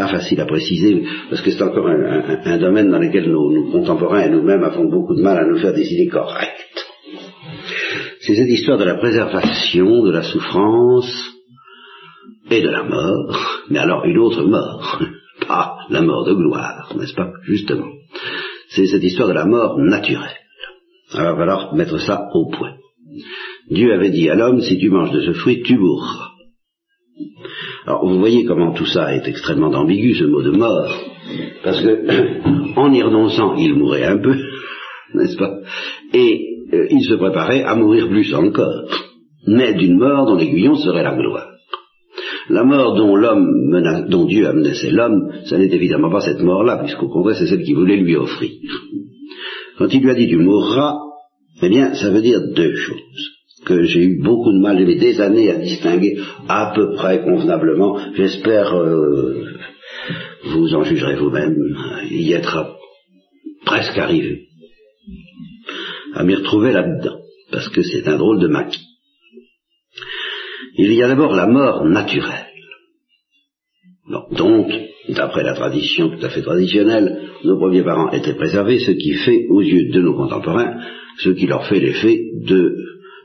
pas facile à préciser, parce que c'est encore un, domaine dans lequel nos, contemporains et nous-mêmes avons beaucoup de mal à nous faire des idées correctes. C'est cette histoire de la préservation, de la souffrance et de la mort, mais alors une autre mort la mort de gloire, n'est-ce pas Justement. C'est cette histoire de la mort naturelle. Alors, il va falloir mettre ça au point. Dieu avait dit à l'homme, si tu manges de ce fruit, tu mourras. Alors, vous voyez comment tout ça est extrêmement ambigu, ce mot de mort, parce que, en y renonçant, il mourait un peu, n'est-ce pas? Et euh, il se préparait à mourir plus encore, mais d'une mort dont l'aiguillon serait la gloire. La mort dont l'homme dont Dieu a menacé l'homme, ce n'est évidemment pas cette mort-là, puisqu'au contraire c'est celle qu'il voulait lui offrir. Quand il lui a dit tu mourras, eh bien ça veut dire deux choses que j'ai eu beaucoup de mal, j'ai des années à distinguer à peu près convenablement. J'espère euh, vous en jugerez vous-même, y être presque arrivé à m'y retrouver là-dedans, parce que c'est un drôle de maquis. Il y a d'abord la mort naturelle. donc, d'après la tradition tout à fait traditionnelle, nos premiers parents étaient préservés, ce qui fait, aux yeux de nos contemporains, ce qui leur fait l'effet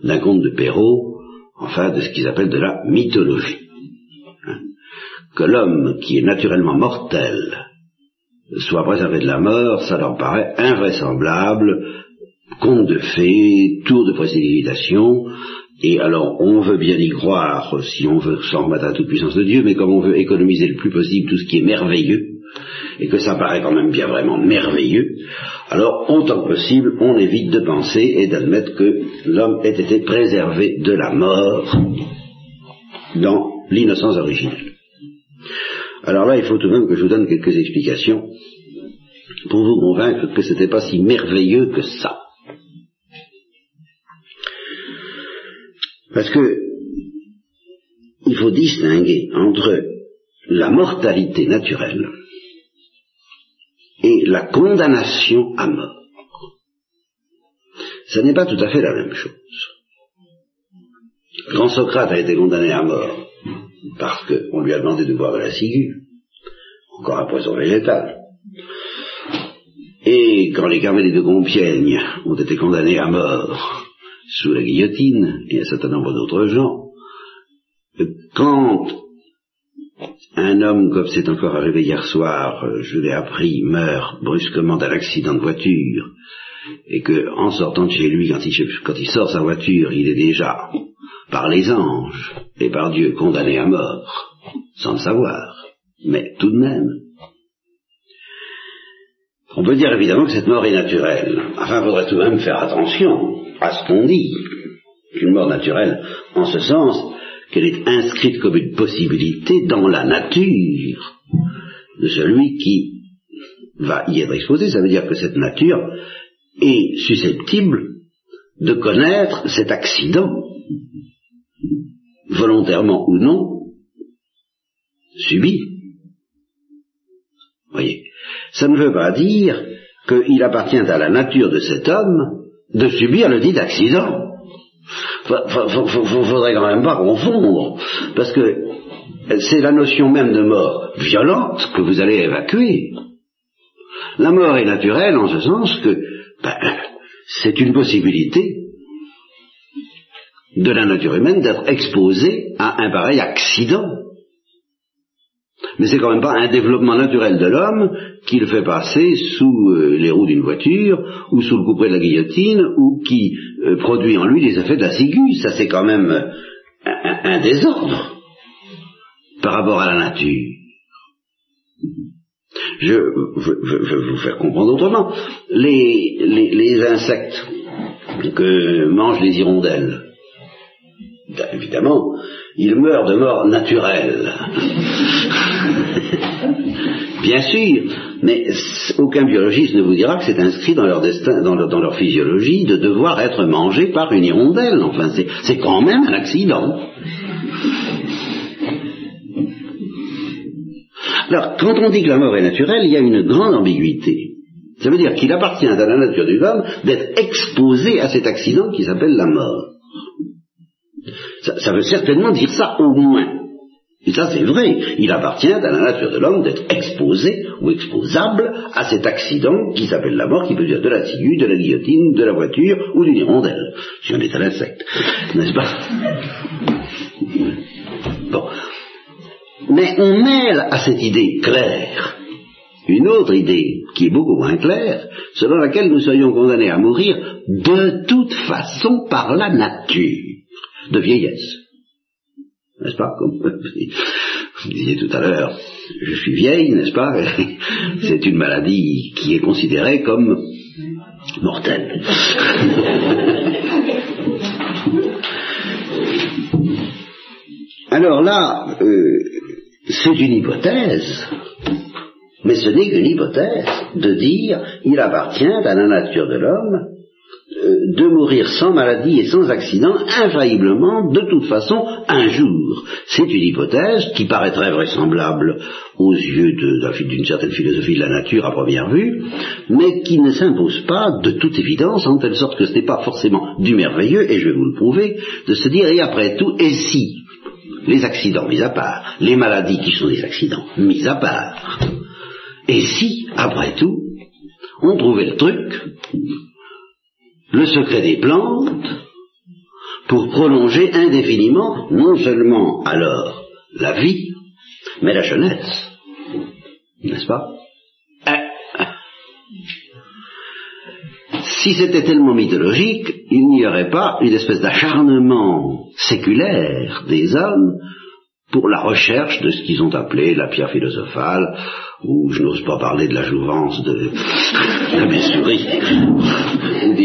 d'un conte de Perrault, enfin de ce qu'ils appellent de la mythologie. Hein. que l'homme qui est naturellement mortel soit préservé de la mort, ça leur paraît invraisemblable, conte de fées, tour de précipitation, et alors, on veut bien y croire si on veut s'en remettre à toute puissance de Dieu, mais comme on veut économiser le plus possible tout ce qui est merveilleux, et que ça paraît quand même bien vraiment merveilleux, alors autant que possible, on évite de penser et d'admettre que l'homme ait été préservé de la mort dans l'innocence originelle. Alors là, il faut tout de même que je vous donne quelques explications pour vous convaincre que ce n'était pas si merveilleux que ça. Parce que il faut distinguer entre la mortalité naturelle et la condamnation à mort. Ce n'est pas tout à fait la même chose. Quand Socrate a été condamné à mort parce qu'on lui a demandé de boire de la ciguë, encore un poison végétal, et quand les carmélites de Compiègne ont été condamnés à mort sous la guillotine, et un certain nombre d'autres gens, quand un homme, comme c'est encore arrivé hier soir, je l'ai appris, meurt brusquement d'un accident de voiture, et que, en sortant de chez lui, quand il, quand il sort sa voiture, il est déjà, par les anges et par Dieu, condamné à mort, sans le savoir, mais tout de même. On peut dire évidemment que cette mort est naturelle. Enfin, il faudrait tout de même faire attention à ce qu'on dit, une mort naturelle, en ce sens qu'elle est inscrite comme une possibilité dans la nature de celui qui va y être exposé, ça veut dire que cette nature est susceptible de connaître cet accident, volontairement ou non, subi. Voyez, ça ne veut pas dire qu'il appartient à la nature de cet homme de subir le dit accident. Faudrait quand même pas confondre, parce que c'est la notion même de mort violente que vous allez évacuer. La mort est naturelle en ce sens que ben, c'est une possibilité de la nature humaine d'être exposée à un pareil accident. Mais c'est quand même pas un développement naturel de l'homme qui le fait passer sous euh, les roues d'une voiture, ou sous le couperet de la guillotine, ou qui euh, produit en lui les effets de la ciguë. Ça c'est quand même un, désordre par rapport à la nature. Je, vais vous faire comprendre autrement. Les, les insectes que mangent les hirondelles, évidemment, ils meurent de mort naturelle. Bien sûr, mais aucun biologiste ne vous dira que c'est inscrit dans leur destin, dans leur, physiologie, de devoir être mangé par une hirondelle. Enfin, c'est quand même un accident. Alors, quand on dit que la mort est naturelle, il y a une grande ambiguïté. Ça veut dire qu'il appartient à la nature du homme d'être exposé à cet accident qui s'appelle la mort. Ça, veut certainement dire ça au moins. Et ça, c'est vrai. Il appartient à la nature de l'homme d'être exposé ou exposable à cet accident qui s'appelle la mort, qui peut dire de la ciguë, de la guillotine, de la voiture ou d'une hirondelle, si on est à l'insecte. N'est-ce pas? Bon. Mais on mêle à cette idée claire une autre idée qui est beaucoup moins claire, selon laquelle nous serions condamnés à mourir de toute façon par la nature de vieillesse. N'est-ce pas vous disiez tout à l'heure, je suis vieille, n'est-ce pas C'est une maladie qui est considérée comme mortelle. Alors là, euh, c'est une hypothèse, mais ce n'est qu'une hypothèse de dire il appartient à la nature de l'homme de mourir sans maladie et sans accident, infailliblement, de toute façon, un jour. C'est une hypothèse qui paraîtrait vraisemblable aux yeux d'une certaine philosophie de la nature à première vue, mais qui ne s'impose pas de toute évidence, en telle sorte que ce n'est pas forcément du merveilleux, et je vais vous le prouver, de se dire, et après tout, et si les accidents mis à part, les maladies qui sont des accidents mis à part, et si, après tout, on trouvait le truc le secret des plantes pour prolonger indéfiniment non seulement alors la vie, mais la jeunesse. N'est-ce pas? Si c'était tellement mythologique, il n'y aurait pas une espèce d'acharnement séculaire des hommes pour la recherche de ce qu'ils ont appelé la pierre philosophale, ou je n'ose pas parler de la jouvence de la messurie,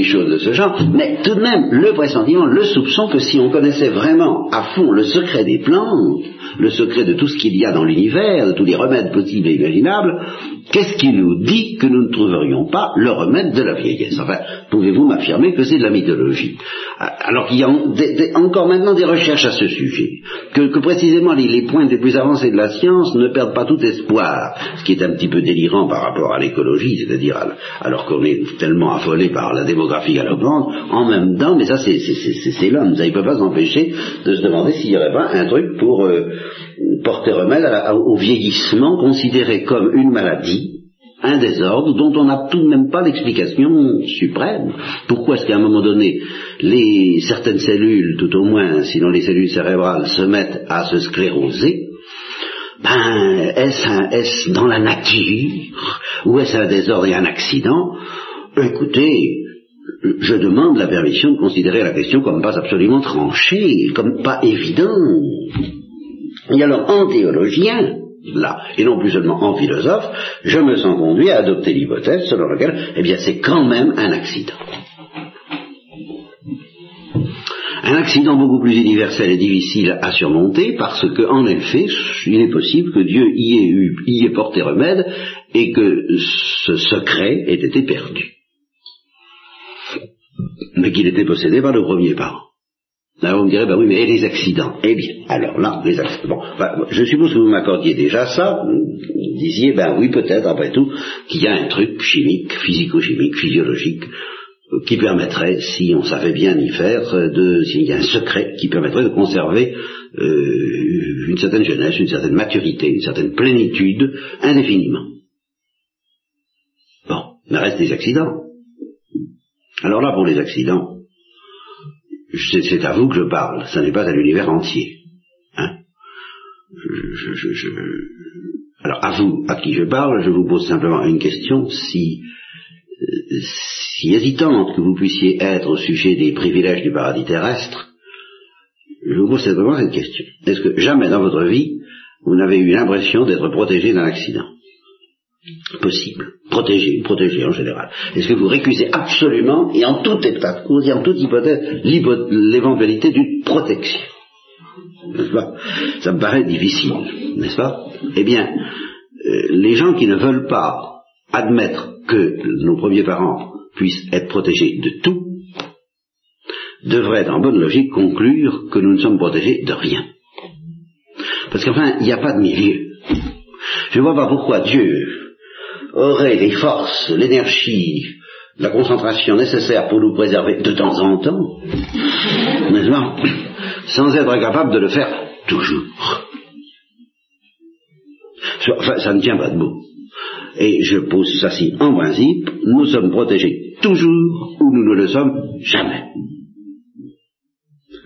des choses de ce genre, mais tout de même le pressentiment, le soupçon que si on connaissait vraiment à fond le secret des plantes, le secret de tout ce qu'il y a dans l'univers, de tous les remèdes possibles et imaginables, qu'est-ce qui nous dit que nous ne trouverions pas le remède de la vieillesse? Enfin, pouvez-vous m'affirmer que c'est de la mythologie? Alors qu'il y a encore maintenant des recherches à ce sujet, que, précisément les, les points les plus avancés de la science ne perdent pas tout espoir, ce qui est un petit peu délirant par rapport à l'écologie, c'est-à-dire alors qu'on est tellement affolé par la en même temps, mais ça c'est l'homme, ça il ne peut pas s'empêcher de se demander s'il n'y aurait pas un truc pour euh, porter remède au vieillissement considéré comme une maladie, un désordre dont on n'a tout de même pas d'explication suprême. Pourquoi est-ce qu'à un moment donné, les, certaines cellules, tout au moins, sinon les cellules cérébrales, se mettent à se scléroser? Ben, est-ce dans la nature ou est-ce un désordre et un accident? Écoutez, je demande la permission de considérer la question comme pas absolument tranchée, comme pas évidente. Et alors, en théologien, là, et non plus seulement en philosophe, je me sens conduit à adopter l'hypothèse selon laquelle, eh bien, c'est quand même un accident. un accident beaucoup plus universel et difficile à surmonter parce que, en effet, il est possible que Dieu y ait, eu, y ait porté remède et que ce secret ait été perdu. Mais qu'il était possédé par le premier parent. Alors vous me direz, ben oui, mais et les accidents Eh bien, alors là, les accidents. Bon, je suppose que vous m'accordiez déjà ça. Vous disiez, ben oui, peut-être, après tout, qu'il y a un truc chimique, physico-chimique, physiologique, qui permettrait, si on savait bien y faire, de, s'il y a un secret qui permettrait de conserver euh, une certaine jeunesse, une certaine maturité, une certaine plénitude indéfiniment. Bon, il reste des accidents. Alors là, pour les accidents, c'est à vous que je parle, ce n'est pas à l'univers entier. Hein alors à vous, à qui je parle, je vous pose simplement une question, si si hésitante que vous puissiez être au sujet des privilèges du paradis terrestre, je vous pose simplement cette question. Est-ce que jamais dans votre vie, vous n'avez eu l'impression d'être protégé d'un accident? Possible. Protégé, protégé en général. Est-ce que vous récusez absolument, et en tout état de cause, et en toute hypothèse, l'éventualité d'une protection N'est-ce pas? Ça me paraît difficile, n'est-ce pas? Eh bien, euh, les gens qui ne veulent pas admettre que nos premiers parents puissent être protégés de tout, devraient en bonne logique conclure que nous ne sommes protégés de rien. Parce qu'enfin, il n'y a pas de milieu. Je ne vois pas pourquoi Dieu aurait les forces, l'énergie, la concentration nécessaire pour nous préserver de temps en temps, sans être capable de le faire toujours. Enfin, ça ne tient pas debout et je pose ça si en principe, nous sommes protégés toujours ou nous ne le sommes jamais.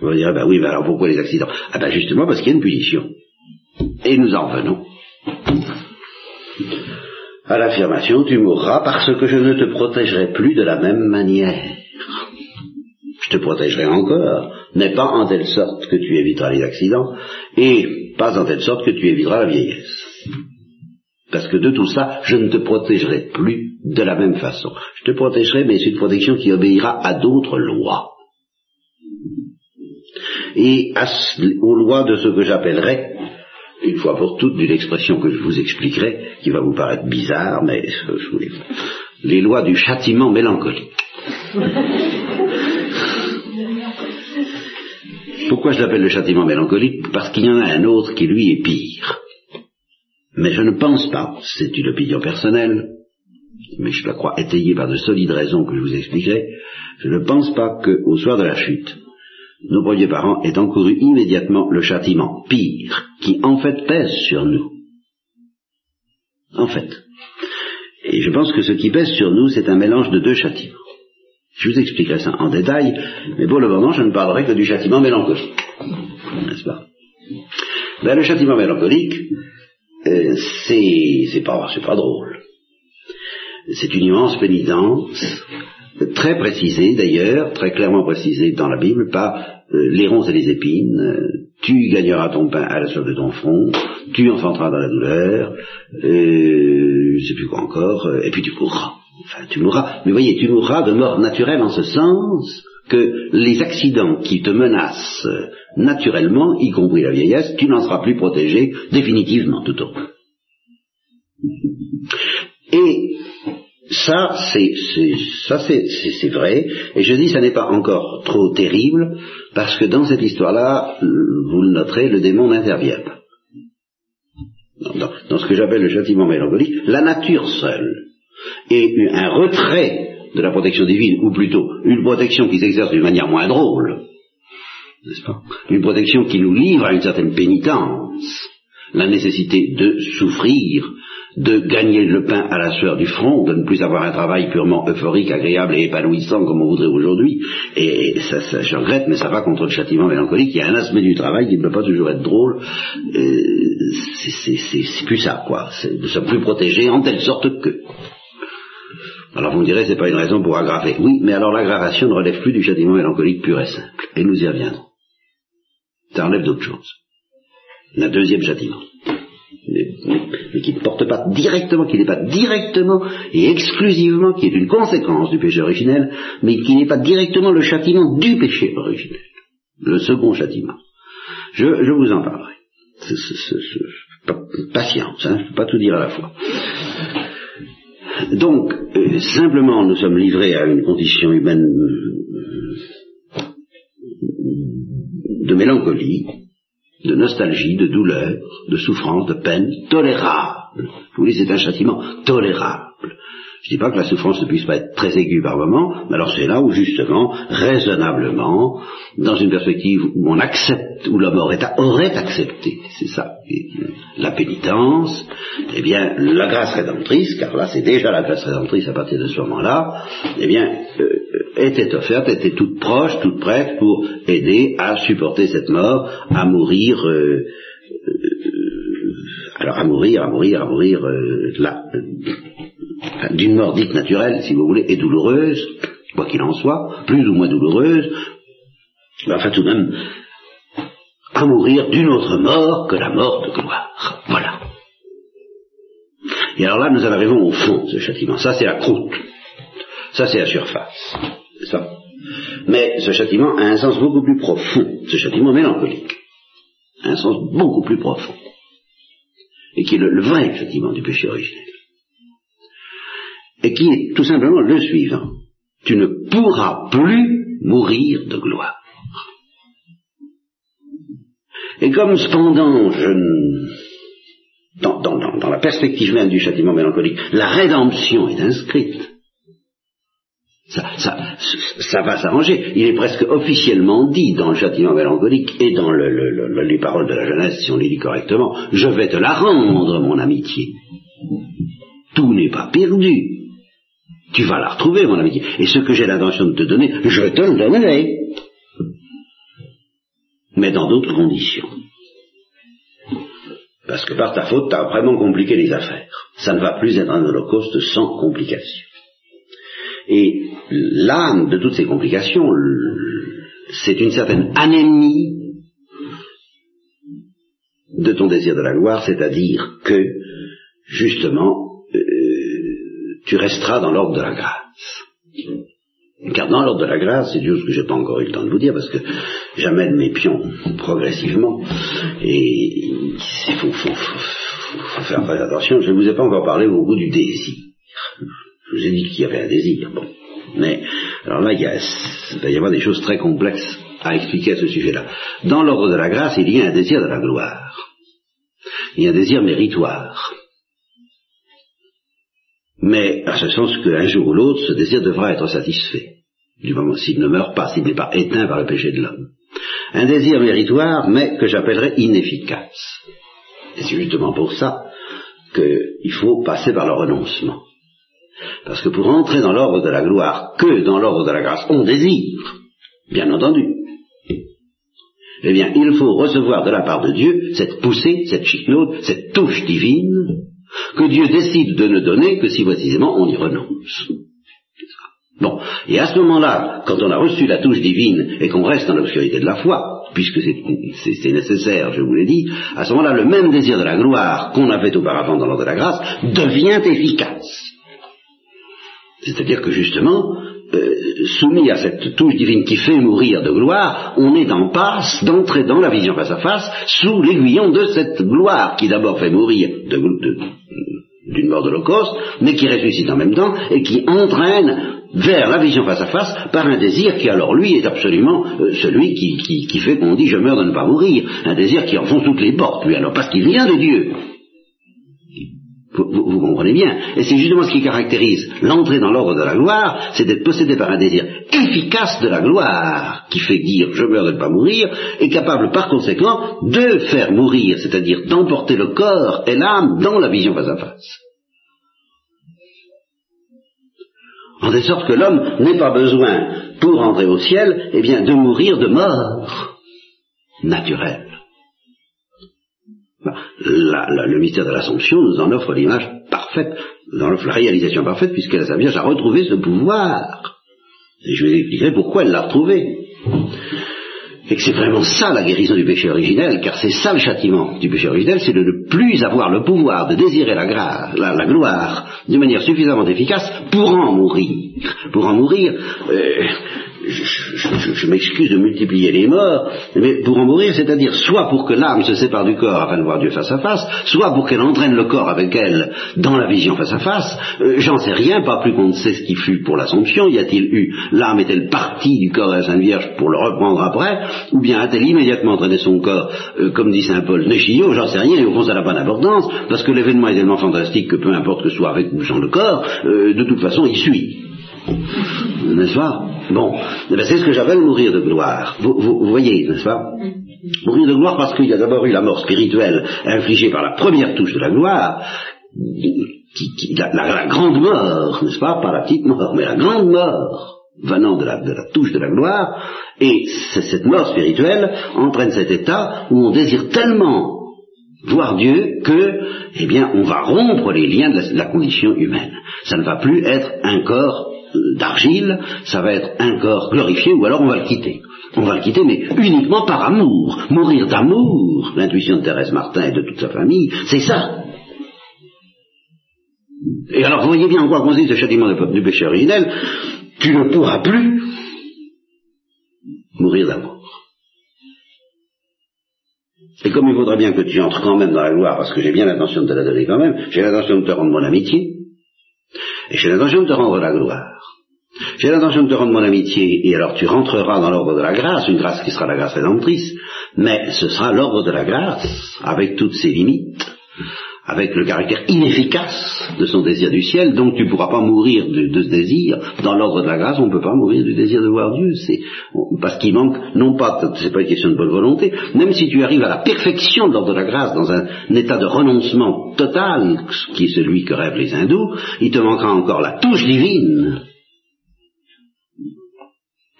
Vous direz, ben oui, mais alors pourquoi les accidents? Ah ben justement parce qu'il y a une punition. Et nous en venons à l'affirmation, tu mourras parce que je ne te protégerai plus de la même manière. Je te protégerai encore, mais pas en telle sorte que tu éviteras les accidents, et pas en telle sorte que tu éviteras la vieillesse. Parce que de tout ça, je ne te protégerai plus de la même façon. Je te protégerai, mais c'est une protection qui obéira à d'autres lois. Et aux lois de ce que j'appellerai, une fois pour toutes, d'une expression que je vous expliquerai, qui va vous paraître bizarre, mais je vous les lois du châtiment mélancolique. Pourquoi je l'appelle le châtiment mélancolique? Parce qu'il y en a un autre qui lui est pire. Mais je ne pense pas, c'est une opinion personnelle, mais je la crois étayée par de solides raisons que je vous expliquerai, je ne pense pas qu'au soir de la chute, nos premiers parents aient encouru immédiatement le châtiment pire, qui en fait pèse sur nous. En fait. Et je pense que ce qui pèse sur nous, c'est un mélange de deux châtiments. Je vous expliquerai ça en détail, mais pour le moment, je ne parlerai que du châtiment mélancolique. N'est-ce pas? Ben, Le châtiment mélancolique, euh, c'est pas c'est pas drôle. C'est une immense pénitence, très précisée d'ailleurs, très clairement précisée dans la Bible par euh, les ronces et les épines. tu gagneras ton pain à la sueur de ton front, tu enfanteras dans la douleur, euh, je sais plus quoi encore, et puis tu mourras. Enfin, tu mourras. Mais voyez, tu mourras de mort naturelle en ce sens que les accidents qui te menacent naturellement, y compris la vieillesse, tu n'en seras plus protégé définitivement tout au moins. Et ça, c'est, vrai, et je dis ça n'est pas encore trop terrible, parce que dans cette histoire-là, vous le noterez, le démon n'intervient pas. Dans, dans, ce que j'appelle le châtiment mélancolique, la nature seule et un retrait de la protection divine, ou plutôt une protection qui s'exerce d'une manière moins drôle, n'est-ce pas? Une protection qui nous livre à une certaine pénitence, la nécessité de souffrir, de gagner le pain à la sueur du front, de ne plus avoir un travail purement euphorique, agréable et épanouissant comme on voudrait aujourd'hui. Et ça, je regrette, mais ça va contre le châtiment mélancolique. Il y a un aspect du travail qui ne peut pas toujours être drôle. Euh, c'est plus ça, quoi. Nous sommes plus protégés en telle sorte que. Alors vous me direz, c'est pas une raison pour aggraver. Oui, mais alors l'aggravation ne relève plus du châtiment mélancolique pur et simple. Et nous y reviendrons. Ça enlève d'autres choses. Un deuxième châtiment. Mais, qui ne porte pas directement, qui n'est pas directement et exclusivement, qui est une conséquence du péché originel, mais qui n'est pas directement le châtiment du péché originel. le second châtiment. Je, vous en parlerai. patience, hein, je ne peux pas tout dire à la fois. Donc, euh, simplement, nous sommes livrés à une condition humaine euh, de mélancolie, de nostalgie, de douleur, de souffrance, de peine, tolérable. Vous voyez, c'est un châtiment tolérable. Je dis pas que la souffrance ne puisse pas être très aiguë par moment, mais alors c'est là où justement, raisonnablement, dans une perspective où on accepte, où la mort aurait accepté, c'est ça, la pénitence, eh bien, la grâce rédemptrice, car là c'est déjà la grâce rédemptrice à partir de ce moment-là, eh bien, euh, était offerte, était toute proche, toute prête pour aider à supporter cette mort, à mourir. Euh, euh, alors à mourir, à mourir, à mourir là, d'une mort dite naturelle, si vous voulez, et douloureuse, quoi qu'il en soit, plus ou moins douloureuse, mais enfin tout de même, à mourir d'une autre mort que la mort de gloire. Voilà. Et alors là, nous en arrivons au fond de ce châtiment. Ça, c'est la croûte. Ça, c'est la surface. Ça Mais ce châtiment a un sens beaucoup plus profond. Ce châtiment mélancolique. Un sens beaucoup plus profond. Et qui est le vrai châtiment du péché originel et qui est tout simplement le suivant. Tu ne pourras plus mourir de gloire. Et comme cependant, je dans, dans, la perspective même du châtiment mélancolique, la rédemption est inscrite, ça, ça, ça va s'arranger. Il est presque officiellement dit dans le châtiment mélancolique et dans les paroles de la jeunesse, si on les dit correctement, je vais te la rendre, mon amitié. Tout n'est pas perdu. Tu vas la retrouver, mon ami. Et ce que j'ai l'intention de te donner, je te le donnerai. Mais dans d'autres conditions. Parce que par ta faute, tu as vraiment compliqué les affaires. Ça ne va plus être un holocauste sans complications. Et l'âme de toutes ces complications, c'est une certaine anémie de ton désir de la gloire, c'est-à-dire que, justement, tu resteras dans l'ordre de la grâce. Car dans l'ordre de la grâce, c'est juste que j'ai pas encore eu le temps de vous dire, parce que j'amène mes pions progressivement, et il faut, faire très attention. Je ne vous ai pas encore parlé au bout du désir. Je vous ai dit qu'il y avait un désir. Bon. Mais, alors là, il, va y avoir des choses très complexes à expliquer à ce sujet-là. Dans l'ordre de la grâce, il y a un désir de la gloire. Il y a un désir méritoire mais à ce sens qu'un jour ou l'autre, ce désir devra être satisfait, du moment s'il ne meurt pas, s'il n'est pas éteint par le péché de l'homme. Un désir méritoire, mais que j'appellerais inefficace. Et c'est justement pour ça qu'il faut passer par le renoncement. Parce que pour entrer dans l'ordre de la gloire, que dans l'ordre de la grâce, on désire, bien entendu. Eh bien, il faut recevoir de la part de Dieu cette poussée, cette chicnaude, cette touche divine, que Dieu décide de ne donner que si précisément on y renonce. Bon, et à ce moment-là, quand on a reçu la touche divine et qu'on reste dans l'obscurité de la foi, puisque c'est nécessaire, je vous l'ai dit, à ce moment-là, le même désir de la gloire qu'on avait auparavant dans l'ordre de la grâce devient efficace. C'est-à-dire que justement, euh, soumis à cette touche divine qui fait mourir de gloire, on est en passe d'entrer dans la vision face à face sous l'aiguillon de cette gloire qui d'abord fait mourir d'une mort d'Holocauste, mais qui ressuscite en même temps et qui entraîne vers la vision face à face par un désir qui alors lui est absolument euh, celui qui, qui fait qu'on dit je meurs de ne pas mourir, un désir qui enfonce toutes les portes, lui alors parce qu'il vient de Dieu. Vous, comprenez bien. Et c'est justement ce qui caractérise l'entrée dans l'ordre de la gloire, c'est d'être possédé par un désir efficace de la gloire, qui fait dire je meurs de ne pas mourir, et capable par conséquent de faire mourir, c'est-à-dire d'emporter le corps et l'âme dans la vision face à face. En de sorte que l'homme n'ait pas besoin, pour entrer au ciel, eh bien, de mourir de mort naturelle le mystère de l'Assomption nous en offre l'image parfaite, nous en offre la réalisation parfaite, puisque la Vierge a retrouvé ce pouvoir. Et je vais expliquer pourquoi elle l'a retrouvé. Et que c'est vraiment ça la guérison du péché originel, car c'est ça le châtiment du péché originel, c'est de ne plus avoir le pouvoir de désirer la, la, gloire d'une manière suffisamment efficace pour en mourir. Pour en mourir, euh, je, m'excuse de multiplier les morts, mais pour en mourir, c'est-à-dire soit pour que l'âme se sépare du corps afin de voir Dieu face à face, soit pour qu'elle entraîne le corps avec elle dans la vision face à face. Euh, j'en sais rien, pas plus qu'on ne sait ce qui fut pour l'Assomption. Y a-t-il eu, l'âme est-elle partie du corps de la Sainte Vierge pour le reprendre après, ou bien a-t-elle immédiatement entraîné son corps, euh, comme dit Saint Paul, Nechio, j'en sais rien, et au fond ça n'a pas d'importance, parce que l'événement est tellement fantastique que peu importe que ce soit avec ou sans le corps, euh, de toute façon il suit. N'est-ce pas? Bon, eh ben, c'est ce que j'appelle mourir de gloire. Vous, voyez, n'est-ce pas? Mourir de gloire parce qu'il y a d'abord eu la mort spirituelle infligée par la première touche de la gloire, la, grande mort, n'est-ce pas? Pas la petite mort, mais la grande mort venant de la, de la touche de la gloire, et cette mort spirituelle entraîne cet état où on désire tellement voir Dieu que, eh bien, on va rompre les liens de la condition humaine. Ça ne va plus être un corps d'argile, ça va être un corps glorifié, ou alors on va le quitter. On va le quitter, mais uniquement par amour. Mourir d'amour, l'intuition de Thérèse Martin et de toute sa famille, c'est ça. Et alors, vous voyez bien en quoi consiste ce châtiment du péché originel, tu ne pourras plus mourir d'amour. Et comme il faudrait bien que tu entres quand même dans la gloire, parce que j'ai bien l'intention de te la donner quand même, j'ai l'intention de te rendre mon amitié, et j'ai l'intention de te rendre la gloire. J'ai l'intention de te rendre mon amitié, et alors tu rentreras dans l'ordre de la grâce, une grâce qui sera la grâce rédemptrice, mais ce sera l'ordre de la grâce, avec toutes ses limites, avec le caractère inefficace de son désir du ciel, donc tu ne pourras pas mourir de, ce désir. Dans l'ordre de la grâce, on ne peut pas mourir du désir de voir Dieu, c'est parce qu'il manque, non pas, c'est pas une question de bonne volonté, même si tu arrives à la perfection de l'ordre de la grâce dans un, état de renoncement total, qui est celui que rêvent les hindous, il te manquera encore la touche divine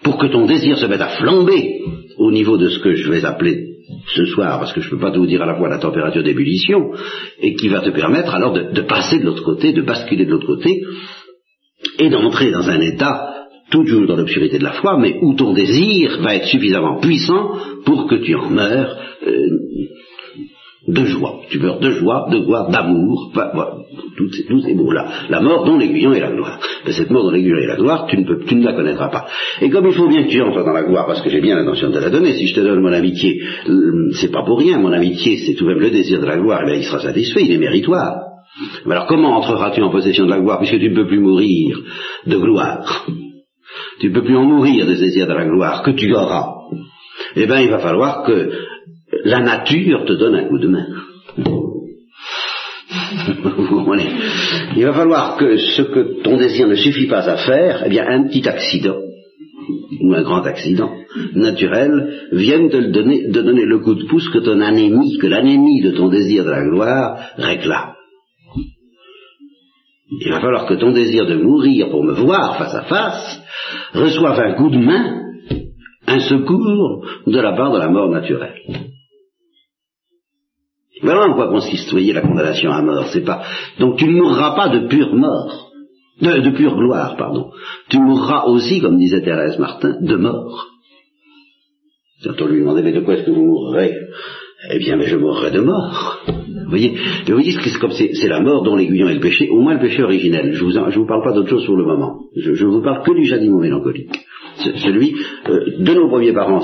pour que ton désir se mette à flamber au niveau de ce que je vais appeler ce soir, parce que je ne peux pas vous dire à la fois la température d'ébullition, et qui va te permettre alors de, passer de l'autre côté, de basculer de l'autre côté, et d'entrer dans un état toujours dans l'obscurité de la foi, mais où ton désir va être suffisamment puissant pour que tu en meurs euh, de joie. Tu meurs de joie, de gloire, d'amour, voilà, tous ces, mots-là. La mort dont l'aiguillon est la gloire. Mais cette mort dont l'aiguillon est la gloire, tu ne, peux, tu la connaîtras pas. Et comme il faut bien que tu entres dans la gloire, parce que j'ai bien l'intention de te la donner, si je te donne mon amitié, euh, c'est pas pour rien, mon amitié, c'est tout de même le désir de la gloire, et bien il sera satisfait, il est méritoire. Alors comment entreras-tu en possession de la gloire, puisque tu ne peux plus mourir de gloire? Tu ne peux plus en mourir des désirs de la gloire que tu auras. Eh bien, il va falloir que la nature te donne un coup de main. Il va falloir que ce que ton désir ne suffit pas à faire, eh bien, un petit accident, ou un grand accident naturel, vienne te de donner le coup de pouce que ton anémie, que l'anémie de ton désir de la gloire réclame. Il va falloir que ton désir de mourir pour me voir face à face reçoive un coup de main, un secours de la part de la mort naturelle. Voilà en quoi consiste, voyez, la condamnation à mort? C'est pas. Donc tu ne mourras pas de pure mort, de, pure gloire, pardon. Tu mourras aussi, comme disait Thérèse Martin, de mort. Quand on lui demandait mais de quoi est-ce que vous mourrez? Eh bien, mais je mourrai de mort. Vous voyez, vous voyez c'est comme c'est la mort dont l'aiguillon est le péché, au moins le péché originel. Je vous, je vous parle pas d'autre chose pour le moment. Je, ne vous parle que du châtiment mélancolique. Celui euh, de nos premiers parents,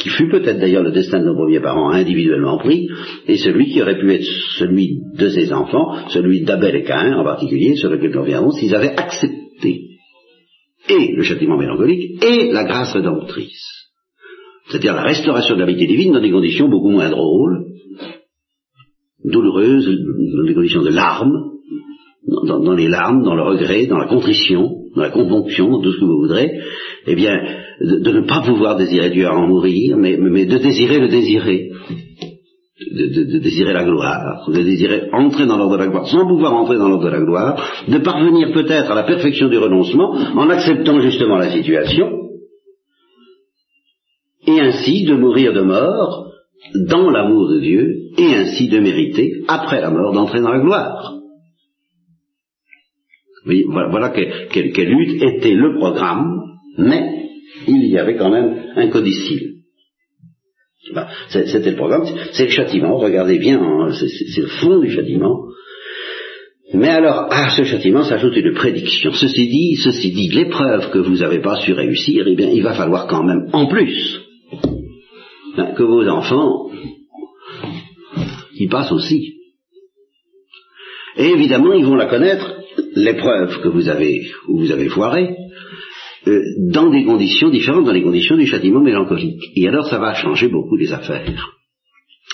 qui fut peut-être d'ailleurs le destin de nos premiers parents individuellement pris, et celui qui aurait pu être celui de ses enfants, celui d'Abel et Caïn en particulier, sur lequel nous reviendrons, s'ils avaient accepté et le châtiment mélancolique et la grâce rédemptrice. C'est-à-dire la restauration de l'amitié divine dans des conditions beaucoup moins drôles, douloureuses, dans des conditions de larmes, dans, les larmes, dans le regret, dans la contrition, dans la componction, tout ce que vous voudrez, eh bien, de, ne pas pouvoir désirer Dieu à en mourir, mais, de désirer le désirer. De, désirer la gloire, de désirer entrer dans l'ordre de la gloire, sans pouvoir entrer dans l'ordre de la gloire, de parvenir peut-être à la perfection du renoncement en acceptant justement la situation, et ainsi de mourir de mort dans l'amour de Dieu, et ainsi de mériter, après la mort, d'entrer dans la gloire. Voilà, quelle lutte était le programme, mais il y avait quand même un codicile. C'était le programme, c'est le châtiment, regardez bien, hein, c'est le fond du châtiment. Mais alors, à ce châtiment s'ajoute une prédiction. Ceci dit, ceci dit, l'épreuve que vous n'avez pas su réussir, eh bien, il va falloir quand même, en plus, hein, que vos enfants y passent aussi. Et évidemment, ils vont la connaître, l'épreuve que vous avez, où vous avez foiré, euh, dans des conditions différentes, dans les conditions du châtiment mélancolique. Et alors, ça va changer beaucoup les affaires.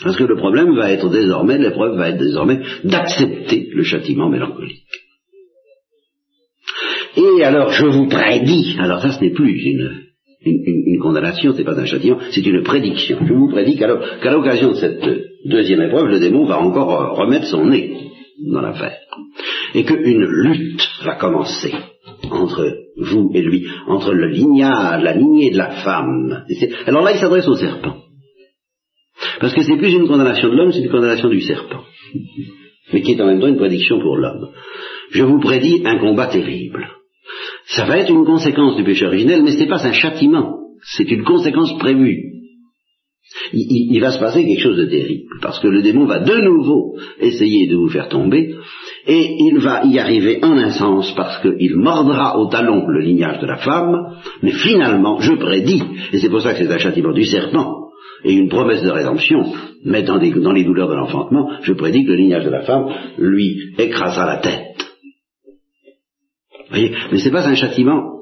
Parce que le problème va être désormais, l'épreuve va être désormais d'accepter le châtiment mélancolique. Et alors je vous prédis, alors ça ce n'est plus une, une, condamnation, ce n'est pas un châtiment, c'est une prédiction. Je vous prédis qu'à l'occasion de cette deuxième épreuve, le démon va encore remettre son nez dans l'affaire. Et qu'une lutte va commencer entre vous et lui, entre le lignage, la lignée de la femme. Alors là, il s'adresse au serpent. Parce que c'est plus une condamnation de l'homme, c'est une condamnation du serpent. Mais qui est en même temps une prédiction pour l'homme. Je vous prédis un combat terrible. Ça va être une conséquence du péché originel, mais ce n'est pas un châtiment. C'est une conséquence prévue. Il, va se passer quelque chose de terrible, parce que le démon va de nouveau essayer de vous faire tomber, et il va y arriver en un sens, parce qu'il mordra au talon le lignage de la femme, mais finalement, je prédis, et c'est pour ça que c'est un châtiment du serpent, et une promesse de rédemption, mais dans, les douleurs de l'enfantement, je prédis que le lignage de la femme lui écrasera la tête. Vous voyez Mais ce n'est pas un châtiment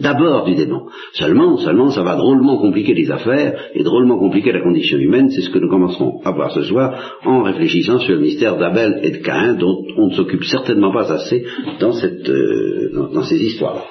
d'abord du démon. Seulement, seulement, ça va drôlement compliquer les affaires et drôlement compliquer la condition humaine. C'est ce que nous commencerons à voir ce soir en réfléchissant sur le mystère d'Abel et de Caïn, dont on ne s'occupe certainement pas assez dans, cette, euh, dans ces histoires.